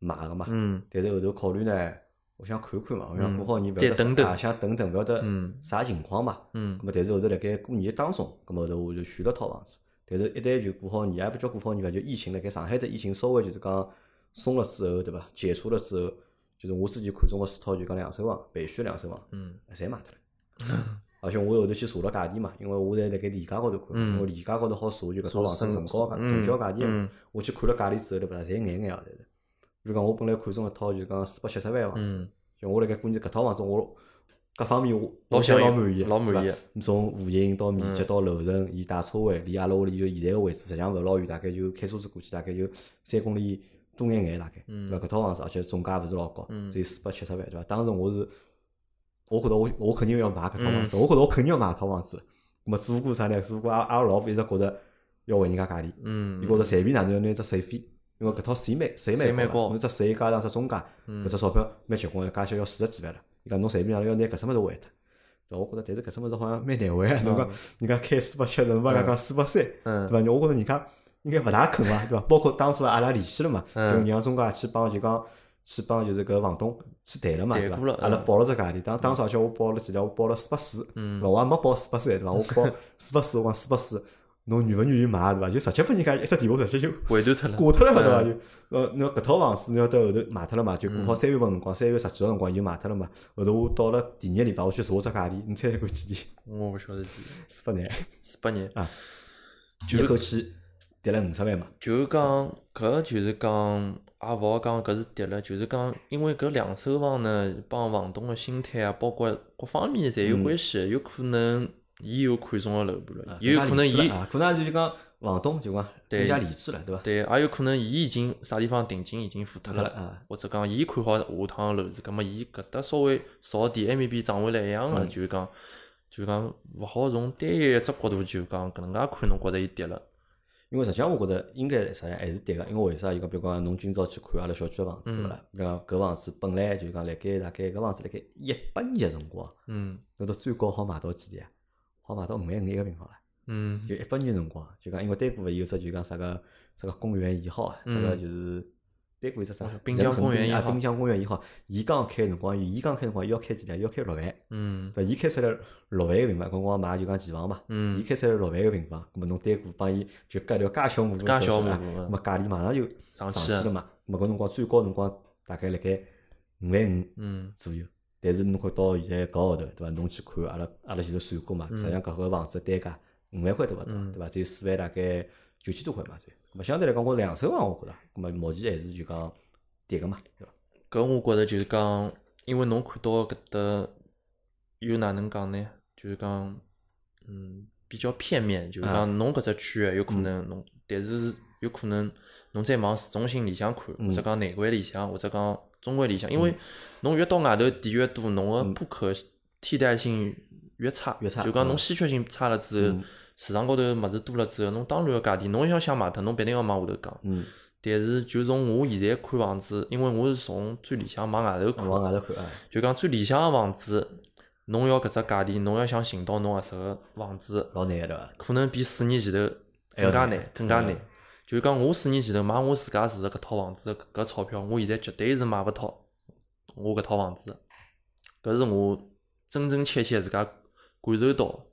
买个嘛，嗯但是后头考虑呢，我想看看嘛，我想嗯过好年勿晓得再等等啊，想等等勿晓得嗯啥情况嘛。嗯咁么，但是后头辣盖过年当中，咁么后头我就选了套房子。但是，一旦就过好年，也勿叫过好年吧，就疫情辣盖上海的疫情稍微就是讲松了之后，对伐？解除了之后，就是我之前看中个四套就讲两手房，备选两手房，嗯侪卖脱了。而且我后头去查了价钿嘛，因为我侪辣盖链家高头看，嗯因为链家高头好查就搿套房子查成交价、嗯成交价钿。我去看了价钿之后，对勿啦，侪眼眼啊，侪是。比如讲，我本来看中一套就讲四百七十万房子嗯，就我辣盖过年搿套房子，我各方面我老想老满意，老满意从户型到面积嗯到楼层，伊带车位，离阿拉屋里就现在个位置，实际上勿是老远，大概就开车子过去，大概就三公里多眼眼大概。嗯对伐？搿套房子而且总价勿是老高，嗯只有四百七十万，对伐？当时我是，我觉得我我肯定要买搿套房嗯子，我觉得我肯定要买搿套房子。咁么只不过啥呢？只不过阿阿拉老婆一直觉着要还人家价钿，嗯，伊觉着随便哪能要拿只税费，因为搿套税蛮税税蛮高侬只税加上只中介，嗯搿只钞票蛮结棍个，加起来要四十几万了。伊讲侬随便哪能要拿搿只物事还脱。对伐？我觉着，但是搿只物事好像蛮难还啊！侬讲嗯人家开四百七，侬帮人家讲四百三，嗯对伐？我觉着人家应该勿大肯伐，对伐？包括当初阿拉联系了嘛，就嗯让中介去帮就讲去帮就是搿房东去谈了嘛，对伐？阿拉嗯报了只价钿，当当初而且我报了几条，我报了四百四，对嗯伐？我也没报四百三，对伐？我报 四百四，我讲四百四，侬愿勿愿意买，对伐？就直接拨人家一只电话，直接就回头脱了，挂脱了嘛，对伐？嗯就呃，侬搿套房子，侬要到后头卖脱了嘛，就过好三月份辰光，三月十几号辰光已经卖脱了嘛。后头我到了第二个礼拜，我去查只价钿，你猜看几钿？我勿晓得几，四百廿，四百年。一口气跌了五十万嘛。就是讲搿就是讲，也勿好讲搿是跌了，就是讲，因为搿两手房呢，帮房东个心态啊，包括各方面侪有关系的。有可能伊有看中个楼盘了，也有可能伊啊，可能就是讲房东就讲更加理智了，对伐？对，也有可能伊已经啥地方定金已经付脱了，或者讲伊看好下趟个楼市，葛末伊搿搭稍微少点，埃面边涨回来一样个，嗯就是讲，就是讲勿好从单一一只角度就讲搿能介看，侬觉着伊跌了，因为实际上我觉着应该实际上还是对个，因为为啥？伊讲比如讲侬今朝去看阿拉小区个房子，对勿啦？比如讲搿房子本来就讲辣盖大概搿房子辣盖一八年个辰光，嗯那到最高好买到几钿啊？好买到五万五一个平方了。嗯就一八年辰光，就讲因为丹过勿有只就讲啥个啥个公园一号啊，啥个嗯就是单过一只啥？滨江公园一号，滨江公园一号。伊刚开辰光，伊刚开辰光要开几钿？要开六万。嗯。对，伊开出来六万个平方，光光买就讲期房嘛。嗯。伊开出来六万个平方，咾么侬单过帮伊就隔条介小马路，介小马路，咾么价钿马上就上去了嘛。咾么搿辰光最高辰光大概辣盖五万五嗯左右。但是侬看到现在搿号头，对伐？侬去看，阿拉阿拉前头算过嘛，实际上搿个房子单价五万块都勿到，对伐？只有四万大概九千多块嘛，才。咾相对来讲，我两手房我觉着，咾么目前还是就讲。跌个嘛，对伐？搿我觉着就是讲，因为侬看到搿搭又哪能讲呢？就是讲，嗯，比较片面，就是讲侬搿只区域有可能侬，但是有可能侬再往市中心里向看，或者讲内环里向，或者讲中环里向，因为侬越到外头地越多，侬个不可替代性越差，越差，就讲侬稀缺性差了之后，市场高头物事多了之后，侬当然要价钿，侬要想卖脱，侬必定要往下头降。但是，就从我现在看房子，因为我是从最理想往外头看，往外头看啊，就讲最理想个房子，侬要搿只价钿，侬要想寻到侬合适个房子，老难个对伐？可能比四年前头更加难，更加难。就是讲我四年前头买我自家住的搿套房子，搿钞票，我现在绝对是买勿到我搿套房子。搿是我真真切切自家感受到。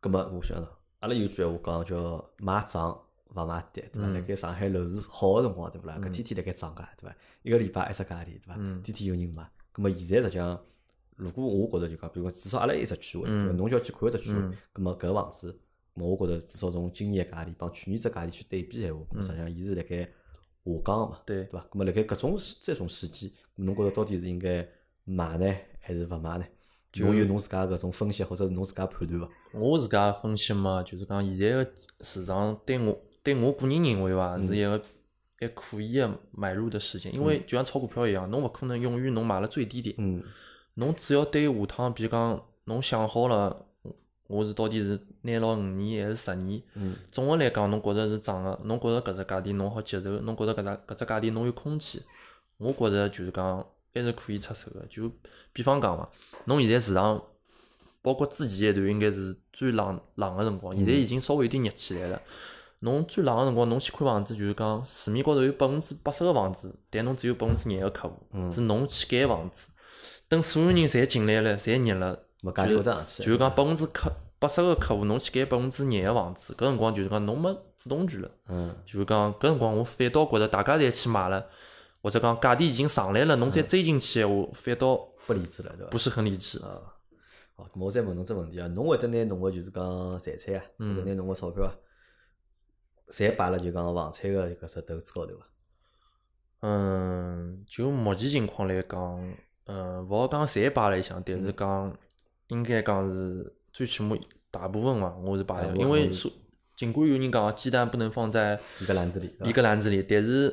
葛末我想了，阿拉有句话讲叫买涨。勿买跌，对伐？辣盖上海楼市好个辰光，对勿啦？搿天天辣盖涨价，对伐？一个礼拜一只价钿，对伐？天天有人买。葛末现在实际上，如果我觉着就讲，比如讲，至少阿拉一只区位，侬就要去看一只区位。葛末搿房子，我觉着至少从今年个价钿帮去年只价钿去对比闲话，实际上伊是辣盖下降个嘛，对对伐？葛末辣盖搿种这种时机，侬觉着到底是应该买呢，还是勿买呢？侬有侬自家搿种分析，或者是侬自家判断伐？我自家分析嘛，就是讲现在个市场对我。对我个人认为伐，是一个还可以个买入的时间，因为就像炒股票一样，侬勿可能永远侬买了最低点，侬只要对下趟，比如讲侬想好了，我是到底是拿牢五年还是十年，总个来讲，侬觉着是涨个，侬觉着搿只价钿侬好接受，侬觉着搿只搿只价钿侬有空间，我觉着就是讲还是可以出手个。就比方讲嘛，侬现在市场包括之前一段应该是最冷冷个辰光，现在已经稍微有点热起来了。侬最冷个辰光，侬去看房子，就是讲市面高头有百分之八十个房子，但侬只有百分之廿个客户，是侬去盖房子。等所有人侪进来了，侪热了，就就是讲百分之客八十个客户，侬去盖百分之廿个房子，搿辰光就是讲侬没主动权了。嗯，就是讲搿辰光我反倒觉着大家侪去买了，或者讲价钿已经上来了，侬再追进去闲话，反倒不理智了，对伐？不是很理智啊。好，我再问侬只问题啊，侬会得拿侬个就是讲财产啊，或者拿侬个钞票啊？侪摆辣就讲房产个搿只投资高头伐？嗯，就目前情况来讲，嗯，勿好讲侪摆辣里向，但是讲应该讲是最起码大部分嘛，我是摆辣，因为说尽管有人讲鸡蛋不能放在一个篮子里，一个篮子里，但是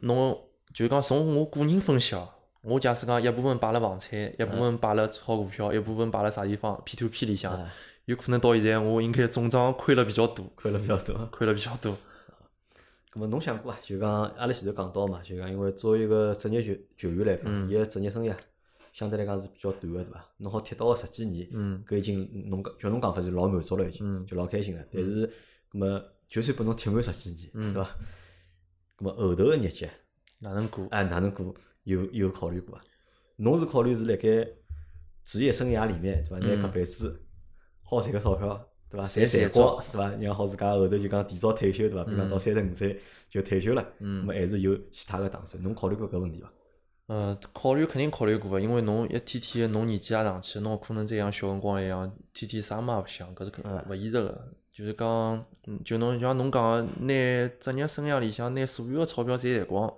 侬就讲从我个人分析哦，我假使讲一部分摆辣房产，一部分摆辣炒股票，一部分摆辣啥地方 P to P 里向。有可能到现在，我应该总账亏了比较多，亏了比较多，亏了比较多。咁么侬想过啊？就讲阿拉前头讲到嘛，就讲因为作为一个职业球球员来讲，伊个职业生涯相对来讲是比较短个，对伐？侬好踢到个十几年，嗯搿已经侬讲叫侬讲法就老满足了，已经就老开心了。但是，葛么就算拨侬踢满十几年，对伐？葛么后头个日脚哪能过？哎，哪能过？有有考虑过伐？侬是考虑是辣盖职业生涯里面，对伐？拿搿辈子。好赚个钞票，对伐？赚赚光，对伐？让好自家后头就讲提早退休，对伐？比如讲到三十五岁就退休了，嗯，么还是有其他个打算？侬考虑过搿问题伐？呃，考虑肯定考虑过个，因为侬一天天侬年纪也上去，侬可能再像小辰光一样，天天啥嘛也勿想，搿是肯勿现实个。就是讲，就侬像侬讲，拿职业生涯里向拿所有个钞票侪赚光，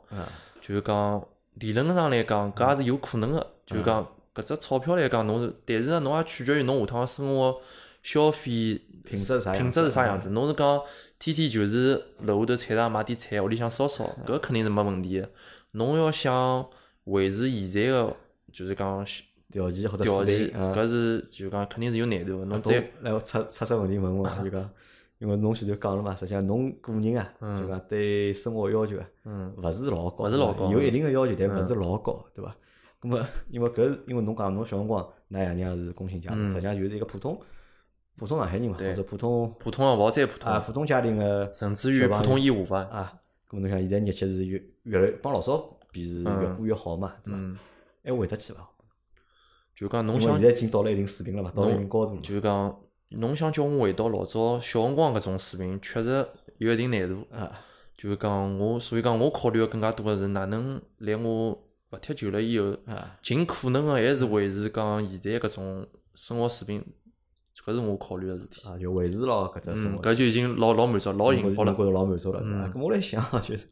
就是讲理论上来讲，搿也是有可能个，就是讲。搿只钞票来讲，侬是，但是呢，侬也取决于侬下趟生活消费品质啥品质是啥样子。侬是讲天天就是楼下头菜场买点菜，屋里向烧烧，搿肯定是没问题个。侬要想维持现在个，就是讲条件或者条件，搿是就讲肯定是有难度个。侬再来我出出只问题问问，就讲，因为侬前头讲了嘛，实际上侬个人啊，就讲对生活要求啊，勿是老高，勿是老高有一定个要求，但勿是老高，对伐？咁么，因为搿是因为侬讲侬小辰光，㑚爷娘是工薪家庭，实际上就是一个普通普通上海人嘛，或者普通普通啊，勿再普通啊，普通家庭个，甚至于普通以下伐？啊，咁么侬想现在日脚是越越来帮老早比是越过越好嘛，对伐？嗯，还回得去伐？就讲侬想现，在已经到了一定水平了嘛，到了一定高度了。就是讲侬想叫我回到老早小辰光搿种水平，确实有一定难度。啊，就是讲我，所以讲我考虑的更加多的是哪能来我勿踢球了以后，啊，尽可能个还是维持讲现在搿种生活水平，搿是我考虑个事体。啊，就维持牢搿只生嗯，活搿就已经老老满足、老幸福了。侬觉着老满足了，对伐？嗯咁我来想啊，就是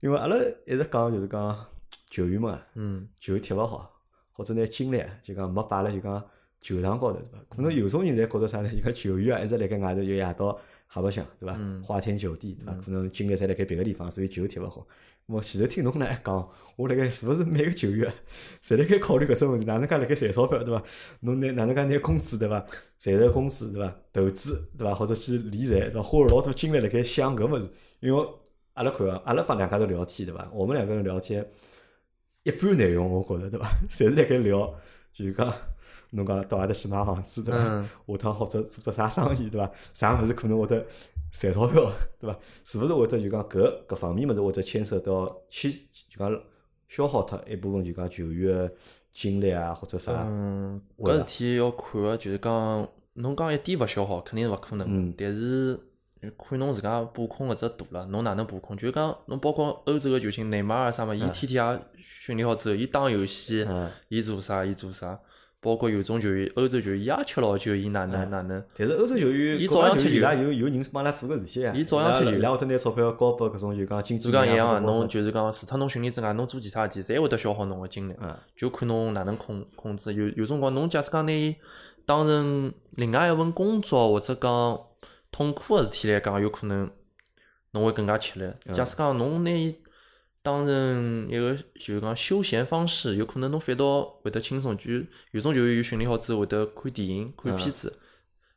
因为阿拉一直讲就是讲球员们啊，嗯球踢勿好，或者拿精力啊就讲没摆辣就讲球场高头，对伐？可能有种人侪觉着啥呢？就讲球员啊一直辣盖外头就夜到瞎白相，对伐嗯？花天酒地，对伐？可能精力侪辣盖别个地方，所以球踢勿好。我前头听侬来讲，我辣盖是勿是每个球员啊侪辣盖考虑搿种问题？哪能介辣盖赚钞票，对伐？侬拿哪能介拿工资，对伐？赚着工资，对伐？投资，对伐？或者去理财，对伐？花了老多精力辣盖想搿物事，因为阿拉看啊，阿拉帮两家头聊天，对伐？我们两个人聊天，一半内容我觉着，对伐？侪是辣盖聊，就是讲侬讲到阿搭去买房子，对伐？嗯下趟或者做只啥生意，对伐？啥物事可能会得赚钞票，对伐？是勿是会得就讲搿搿方面物事会得牵涉到去就讲消耗脱一部分就讲球员个精力啊，或者啥？嗯，搿事体要看个，就是讲侬讲一点勿消耗，肯定是勿可能嗯。但是看侬自家把控搿只度了，侬哪能把控？就是讲侬包括欧洲个球星内马尔啥么，伊嗯天天也训练好之后，伊打游戏嗯，伊做啥伊做啥。包括有种球员，欧洲球员伊也吃老酒，伊哪能嗯哪能？但是欧洲球员，伊照样踢球伊拉有有人帮伊拉做搿事体呀。伊照样踢球伊拉会得拿钞票交拨搿种就讲经纪就讲一样啊，侬就是讲，除脱侬训练之外，侬做其他事体，侪会得消耗侬个精力。嗯就看侬哪能控控制。有有辰光，侬假使讲拿伊当成另外一份工作，或者讲痛苦个事体来讲，有可能侬会更加吃力。嗯假使讲侬拿伊当成一个就是讲休闲方式，有可能侬反倒会得轻松。就有种球员训练好之后会得看电影、看嗯片子，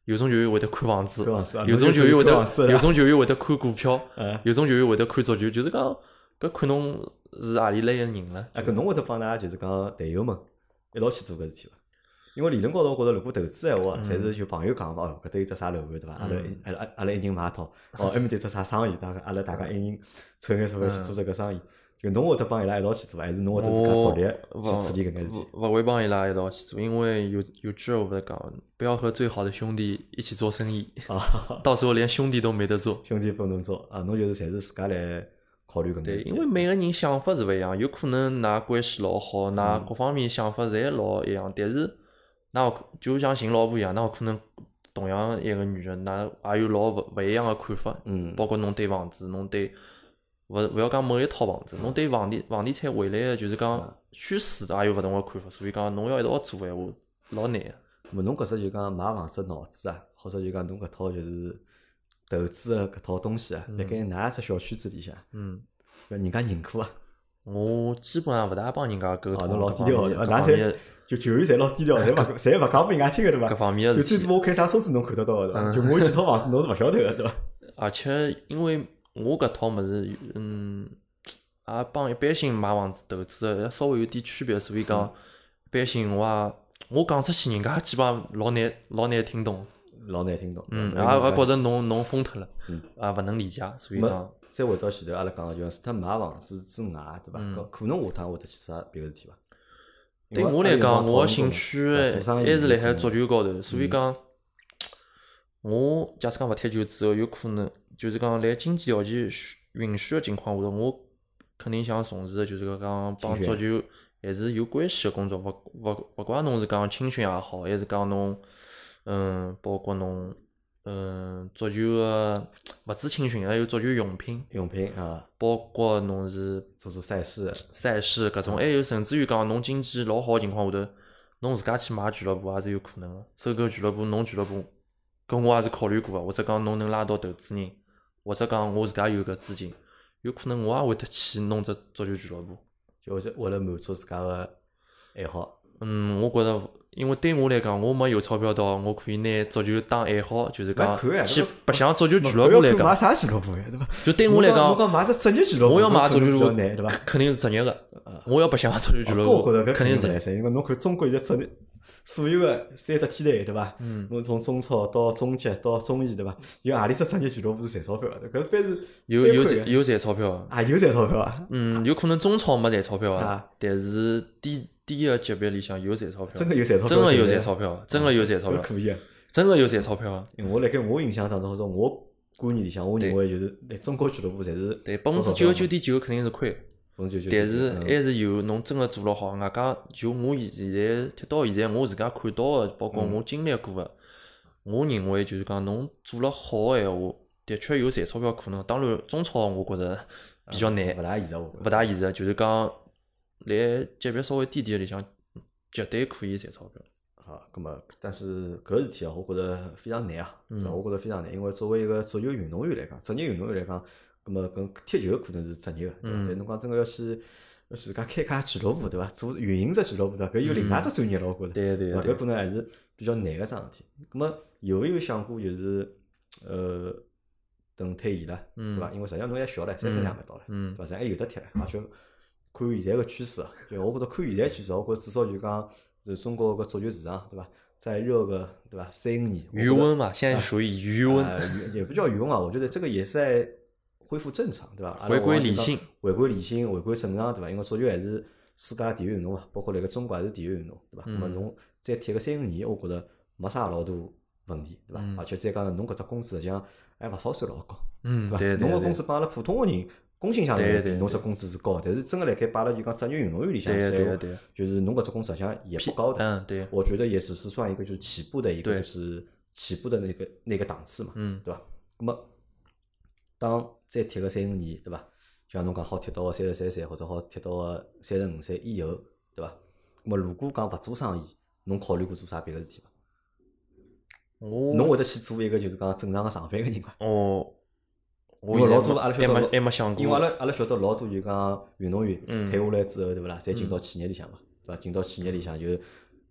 有种球员会得看房子有种球员会得，有种球员会得看股票，嗯，有种球员会得看足球，就是讲搿看侬是何里类个人了。啊，搿侬会得帮㑚就是讲队友们一道去做搿事体伐？因为理论高头，我觉着如果投资闲话，侪是就朋友讲嘛，哦，搿搭有只啥楼盘对伐？阿拉一阿拉阿拉一人买一套，哦，埃面搭有只啥生意，大家阿拉大家一人凑眼钞票去做这个生意。就侬会得帮伊拉一道去做，还是侬会得自家独立我去处理搿眼事体？勿勿会帮伊拉一道去做，因为有有句话勿是讲，不要和最好的兄弟一起做生意，啊，到时候连兄弟都没得做。兄弟不能做啊，侬就是侪是自家来考虑搿眼对，因为每个人想法是勿一样，有可能㑚关系老好，嗯㑚各方面想法侪老一样，但是㑚有可就像寻老婆一样，那我可能同样一个女人，那也有老勿勿一样个看法，嗯，包括侬对房子，侬对勿勿要讲某一套房子，侬对房地房地产未来个就是嗯讲趋势也有勿同个看法，所以讲侬要一道做闲话老难个。咁么侬搿只就讲买房子脑子啊，或者就讲侬搿套就是投资个搿套东西啊，辣盖㑚只小区子里向，嗯，搿人家认可啊。我基本上勿大帮人家沟哦，通侬老低调的，方面搿㑚侪方面就球员侪老低调，侪勿侪勿讲拨人家听个对伐？搿方面就。最多我开啥车子侬看得到个对伐？嗯就我有几套房子侬是勿晓得个对伐？而且因为我搿套物事，嗯，也帮一般性买房子投资个稍微有点区别，所以嗯讲一般性我也我讲出去，人家基本上老难老难听懂。老难听懂。嗯，也也觉着侬侬疯脱了嗯，也勿能理解，所以讲，再回到前头阿拉讲个，就是脱买房子之外，对伐？可能下趟会得去做啥别个事体伐？对我来讲，我个兴趣还是辣海足球高头，所以嗯讲，我假使讲勿踢球之后，有可能就是讲辣经济条件许允许个情况下头，我肯定想从事个就是讲帮足球还是有关系个工作，勿勿勿怪侬是讲青训也好，还是讲侬嗯，包括侬嗯足球个勿止青训，还有足球用品，用品啊，包括侬是做做赛事，赛事搿种，还有甚至于讲侬经济老好个情况下头，侬自家去买俱乐部也是有可能个。收购俱乐部，侬俱乐部，搿我也是考虑过个，或者讲侬能拉到投资人，或者讲我自家有搿资金，有可能我也会得去弄只足球俱乐部。就为为了满足自家个爱好。嗯，我觉着，因为对我来讲，我没有钞票到，我可以拿足球当爱好，就是讲去白相足球俱乐部来讲，啥俱乐部呀，对伐？就对我来侬讲，讲买只职业俱乐部，我要买足球俱乐部，对伐？肯定是职业个啊，我要白相足球俱乐搿我觉着搿部，肯定是职业。噻，因为侬看中国现在职业所有个三只梯队，对伐？嗯，侬从中超到中级到中乙，对伐？有阿里只职业俱乐部是赚钞票个？搿般是有有赚有赚钞票，啊，有赚钞票啊！嗯，有可能中超没赚钞票啊啊，但是低低个级别里向有赚钞票，真个有赚钞票，真个有赚钞票，真个有赚钞票，搿可以啊！真个有赚钞票我辣盖我印象当中，或者我观念里向，我认为就是来中国俱乐部侪是对，百分之九十九点九肯定是亏，百分之九十九，但是嗯还是有侬真个做了好，外加就我现在踢到现在我自家看到个，包括嗯我经历过个，我认为就是讲侬做了好个闲话，的确有赚钞票可能。当然，中超我觉着比较难勿，大现实，勿。大现实。就是讲，来级别稍微低点个里向，绝对可以赚钞票。好，咁么，但是搿事体啊，我觉着非常难啊，对伐？嗯我觉着非常难，因为作为一个足球运动员来讲，职业运动员来讲，咁么跟踢球可能是职业个，对伐？嗯但侬讲真个要去要自家开家俱乐部，对伐？做运营只俱乐部，对伐？搿有另外只专业了，我觉着。对伐？对搿可能还是比较难个桩事体。咁么有没有想过就是呃等退役了，对伐？因为实际上侬还小唻，三十岁也没到唻，嗯对伐？咱还有得踢唻，而且看现在个趋势啊，就我觉着看现在趋势，我觉着至少就讲是中国个足球市场，对伐？再热个对伐？三五年，余温嘛，现在属于余温。啊，余也不叫余温啊，我觉得这个也是在恢复正常，对伐？回归理性，回归理性，回归正常，对伐？因为足球还是世界第一运动嘛，包括辣盖中国还是第一运动，对伐？那么嗯侬再踢个三五年，我觉着没啥老大问题，对伐？嗯而且再讲侬搿只工资实际上还勿少算老高，嗯，对伐？侬个工资帮阿拉普通个人工薪阶层对对侬只工资是高，但是真个辣盖摆辣就讲职业运动员里向对对对，就是侬搿只工资实际上也不高的。嗯对，我觉得也只是算一个就是起步的一个就是起步的那个那个档次嘛，嗯对伐？那么当再踢个三五年，对伐？像侬讲好踢到个三十三岁，或者好踢到个三十五岁以后，对伐？那么如果讲勿做生意，侬考虑过做啥别个事体伐？我侬会得去做一个就是讲正常个上班个人伐？我我因为老多阿拉晓得老还没想过，因为阿拉阿拉晓得老多就讲运动员嗯退下来之后，对勿啦？侪进到企业里向嘛，对伐？进到企业里向就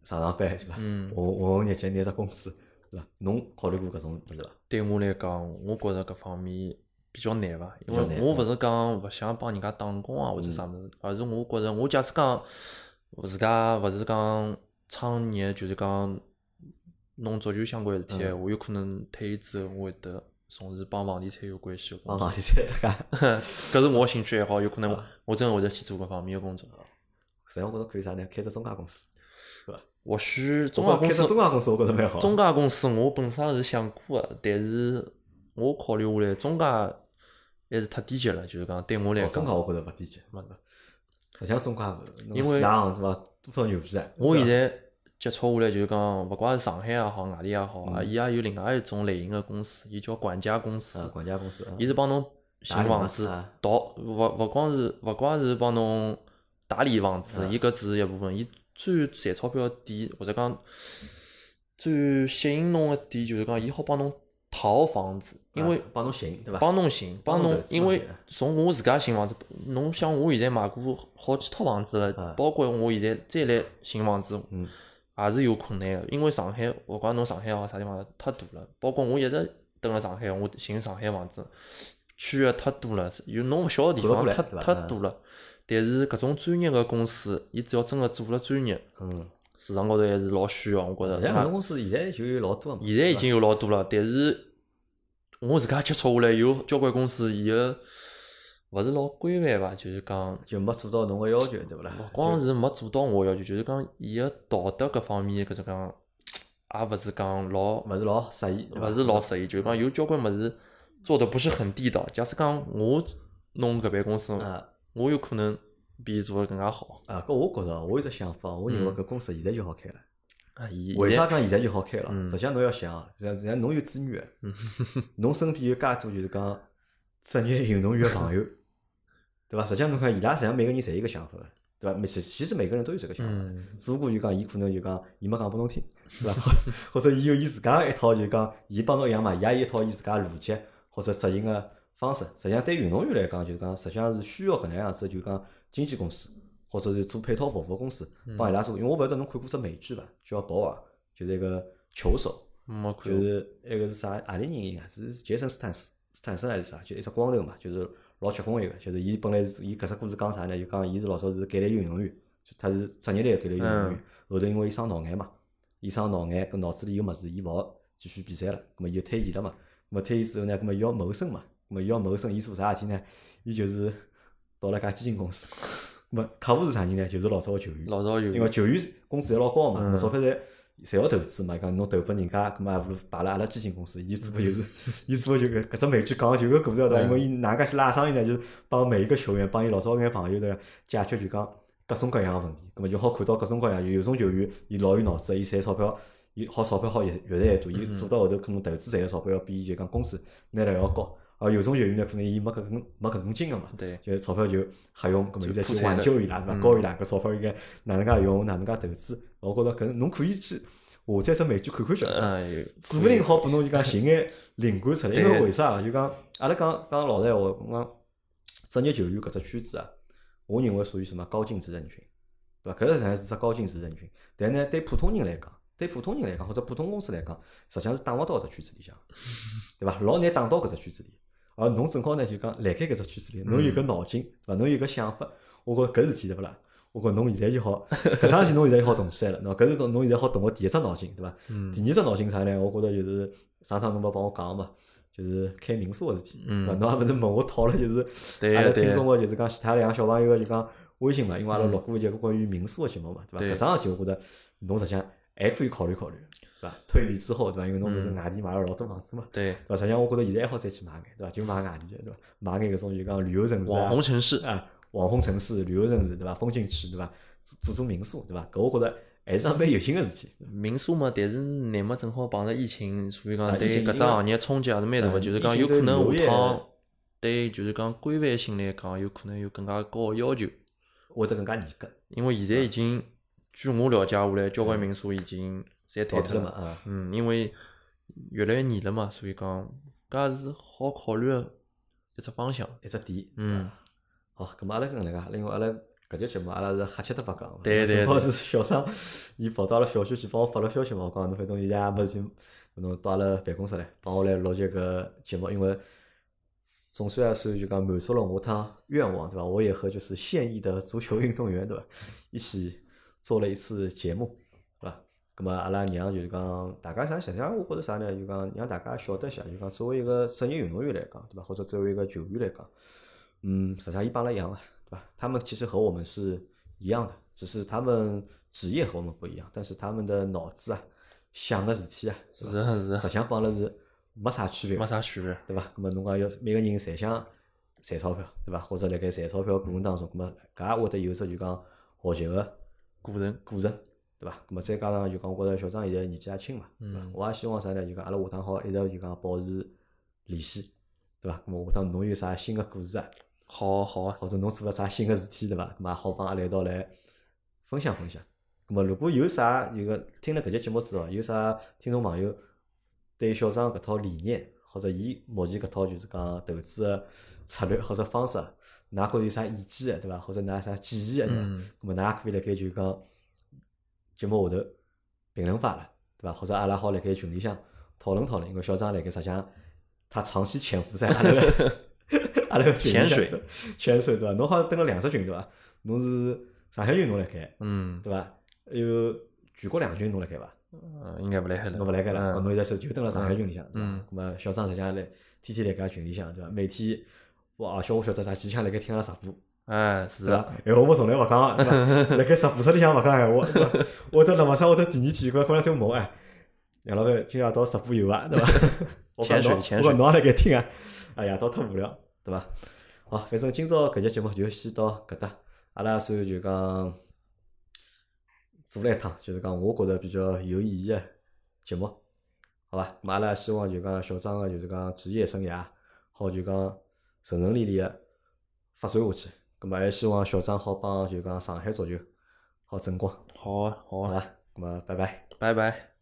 上上班，对伐？嗯混混混日脚拿只工资，对伐？侬考虑过搿种物事伐？对我来讲，我觉着搿方面比较难伐，因为我勿是讲勿想帮人家打工啊或者啥物事，而是我觉着我假使讲自家勿是讲创业，就是讲弄足球相关事体嗯闲话，有可能退役之后我会得从事帮房地产有关系的帮工作房。地产大家，搿是我兴趣爱好，有可能啊我真的会得去做搿方面的工作。实际上我觉着可以啥呢？开只中介公司，或许中介公司中介公司，我觉着蛮好。中介公司我本身是想过的，但是我考虑下来，中介还是太低级了，就是讲对我来讲哦中介，我觉着勿低级，没得。实际上中介因为市场对伐？多少牛逼啊！我现在接触下来，就是讲，勿怪是上海也好，外地也好啊，嗯。伊也有另外一种类型个公司，伊叫管家公司啊，，管家公司啊，伊是帮侬寻房子啊，倒勿勿光是勿光是帮侬打理房子，啊伊搿只是一部分，伊最赚钞票个点，或者讲最吸引侬个点，就是讲伊好帮侬淘房子，因为啊帮侬寻对伐？帮侬寻，帮侬因为从我自家寻房子，侬像我现在买过好几套房子啊了，包括我现在再来寻房子，嗯也是有困难的。因为上海，勿怪侬上海也好啥地方太大了，包括我一直蹲辣上海，我寻上海房子，区域太多了，有侬勿晓得地方太来对伐太多了。但是搿种专业个公司，伊只要真个做了专业，嗯，市场高头还是老需要，我觉着。实际上搿种公司现在就有老多嘛。现在已经有老多了，但是我自家接触下来，有交关公司伊个勿是老规范伐，就是讲就没做到侬个要求，对勿啦？勿光是没做到我要求，就是讲伊个道德搿方面搿种讲，也勿是讲老勿是老适意，勿是老适意，就是讲有交关物事做的不是很地道。假使讲我弄搿办公司，啊我有可能比伊做的更加好。啊！搿我觉着，我有只想法，我认为嗯搿公司现在就好开了。啊，伊为啥讲现在就好开了？嗯实际上侬要想啊，像像侬有资源，侬身边有介多就是讲职业运动员个朋友，对伐？实际上侬看伊拉实际上每个人侪有一个想法的，对伐？每其其实每个人都有这个想法只不过就讲伊可能就讲伊没讲拨侬听，对伐？或者伊有伊自家一套就讲伊帮侬一样嘛，伊也有一套伊自家逻辑或者执行个方式。实际上对运动员来讲，就是讲实际上是需要搿能样子，就讲经纪公司或者是做配套服务个公司帮伊拉做。因为我勿晓得侬看过只美剧伐？叫《保尔》，就是一个球手。没看。就是那个是啥何里人演个？是杰森斯坦斯斯坦森还是啥？就一只光头嘛，就是老结棍一个。就是伊本来是伊搿只故事讲啥呢？就讲伊是老早是橄榄球运动员，就他是职业类的橄榄球运动员。后头因为伊伤脑癌嘛，伊伤脑癌，搿脑子里有物事，伊勿好继续比赛了，葛末伊就退役了嘛。葛末退役之后呢，葛末伊要谋生嘛，葛末伊要谋生，伊做啥事体呢？伊就是到了家基金公司。葛末客户是啥人呢？就是老早个球员。老早球员因为球员工资侪老高嘛，搿钞票侪侪要投资嘛，讲侬投拨人家，葛末还勿如摆辣阿拉基金公司。伊只不过就是，伊只不过就搿搿只美剧讲个就搿故事对伐？因为伊哪能介去拉生意呢？就是帮每一个球员，帮伊老早眼朋友的解决就讲各种各样个问题，咁么就好看到各种各样。有有种球员，伊老有脑子，伊赚钞票，伊好钞票好越越赚越多，伊做到后头可能投资赚个钞票要比就讲公司拿了要高。而有种球员呢，可能伊没搿根没搿根筋个嘛，对，就钞票就瞎用，搿末现在去挽救伊拉，对伐？嗯教伊拉搿钞票应该哪能介用，哪能介投资。我觉着搿侬可以去下载只美剧看看去。哎，指勿定好拨侬就讲寻眼灵感出来，因为为啥啊？就讲阿拉讲讲老实闲话，我讲职业球员搿只圈子啊，我认为属于什么高净值人群，对伐？搿实际上是只高净值人群，但呢，对普通人来讲，对普通人来讲或者普通公司来讲，实际上是打勿到搿只圈子里向，对伐？老难打到搿只圈子里。而侬正好呢，就讲辣盖搿只圈子里，侬有搿脑筋，对伐？侬有搿想法，我觉着搿事体对勿啦？我觉着侬现在就好，搿桩事体侬现在就好动起来了，喏，搿是侬侬现在好动个第一只脑筋，对伐？嗯第二只脑筋啥呢？我觉着就是上趟侬勿帮我讲嘛，就是开民宿个事体，嗯对伐？侬也勿是问我讨了，就是 阿拉对对听众个就是讲其他两个小朋友个就讲微信嘛，因为阿拉嗯录过一节关于民宿个节目嘛，对伐？对搿桩事体我觉着侬实际上还可以考虑考虑，对伐？退役之后，对伐？因为侬勿是嗯外地买了老多房子嘛，对，对伐？实际上我觉着现在还好再去买眼，对伐？就买外地的，对伐？买眼搿种就讲旅游城市啊网红城市，啊，网红城市、旅游城市，对伐？风景区，对伐？做做民宿，对伐？搿我觉着还是桩蛮有心个事体。民宿嘛，但是乃末正好碰着疫情，所以啊讲对搿只行业冲击也是蛮大嗯个，就是讲有可能下趟对就是讲规范性来讲，有可能有更加高个要求，会得更加严格，因为现在已经据我了解下来，交关民宿已经侪倒闭了嘛，嗯，因为越来越严了嘛，所以讲搿也是好考虑个一只方向，一只点。嗯，好，咁么阿拉搿能介，另外阿拉搿节节目阿拉是瞎七搭八讲，对对对正好是小张，伊跑到阿拉小区去帮我发了消息嘛，我讲侬反正现在也没事体，侬到阿拉办公室来帮我来录这个节目，因为总算也算就讲满足了我趟愿望，对伐？我也和就是现役的足球运动员，对伐？一起做了一次节目？咁么阿拉让就是讲大家啥，实际上我觉着啥呢？就讲让大家晓得一下，就讲作为一个职业运动员来讲，对伐？或者作为一个球员来讲，嗯，实际上伊帮阿拉一样的，对吧？他们其实和我们是一样的，只是他们职业和我们不一样，但是他们的脑子啊，想个事体啊，是吧个是个，实际上帮阿拉是没啥区别没，啥区别，对伐？咁么侬讲要每个人侪想赚钞票，对伐？或者辣盖赚钞票过程当中，咁么搿也会得有只就讲学习个过程，过程，对伐？咁么再加上就讲，我觉着小张现在年纪也轻嘛，对伐嗯？我也希望啥呢？就讲阿拉下趟好一直就讲保持联系，对伐？咁么下趟侬有啥新个故事啊？好好啊，或者侬做了啥新个事体，对伐？咁么也好帮阿拉一道来分享分享。咁么如果有啥有个听了搿节节目之后，有啥听众朋友对小张搿套理念，或者伊目前搿套就是讲投资个策略或者方式，㑚觉着有啥意见个，对伐？或者㑚有啥建议个，对伐？嗯咁么㑚也可以辣盖就讲节目下头评论发了，对伐？或者阿拉好辣盖群里向讨论讨论，因为小张辣盖实际上他长期潜伏在阿拉个 阿拉个群里向潜水，潜水对伐？侬好像登了两只群对伐？侬是上海群侬辣盖嗯，对伐？还有全国两群侬辣盖伐？嗯应该勿辣海了，侬勿辣盖了，嗯侬现在是就登了上海群里向对伐嗯？咁么小张实际上来天天辣盖群里向对伐？每天我而且我晓得啥几枪辣盖听阿拉直播。哎，是对伐的，？闲话我从来勿讲，对伐？辣盖直播室里向勿讲闲话，对伐？我到辣马上我到第二天，搿过两天问我哎，杨老板今夜到直播有伐？对伐？潜水潜水我也辣盖听啊，哎呀，到太无聊，对伐？好，反正今朝搿节节目就先到搿搭，阿拉算就讲做了一趟，就是讲我觉着比较有意义个节目，好伐？咁阿拉希望就讲小张个就是讲职业生涯，好就讲顺顺利利个发展下去。咁么还希望小张好帮就讲上海足球好争光，好啊，好啊，好伐？咁么拜拜。拜拜。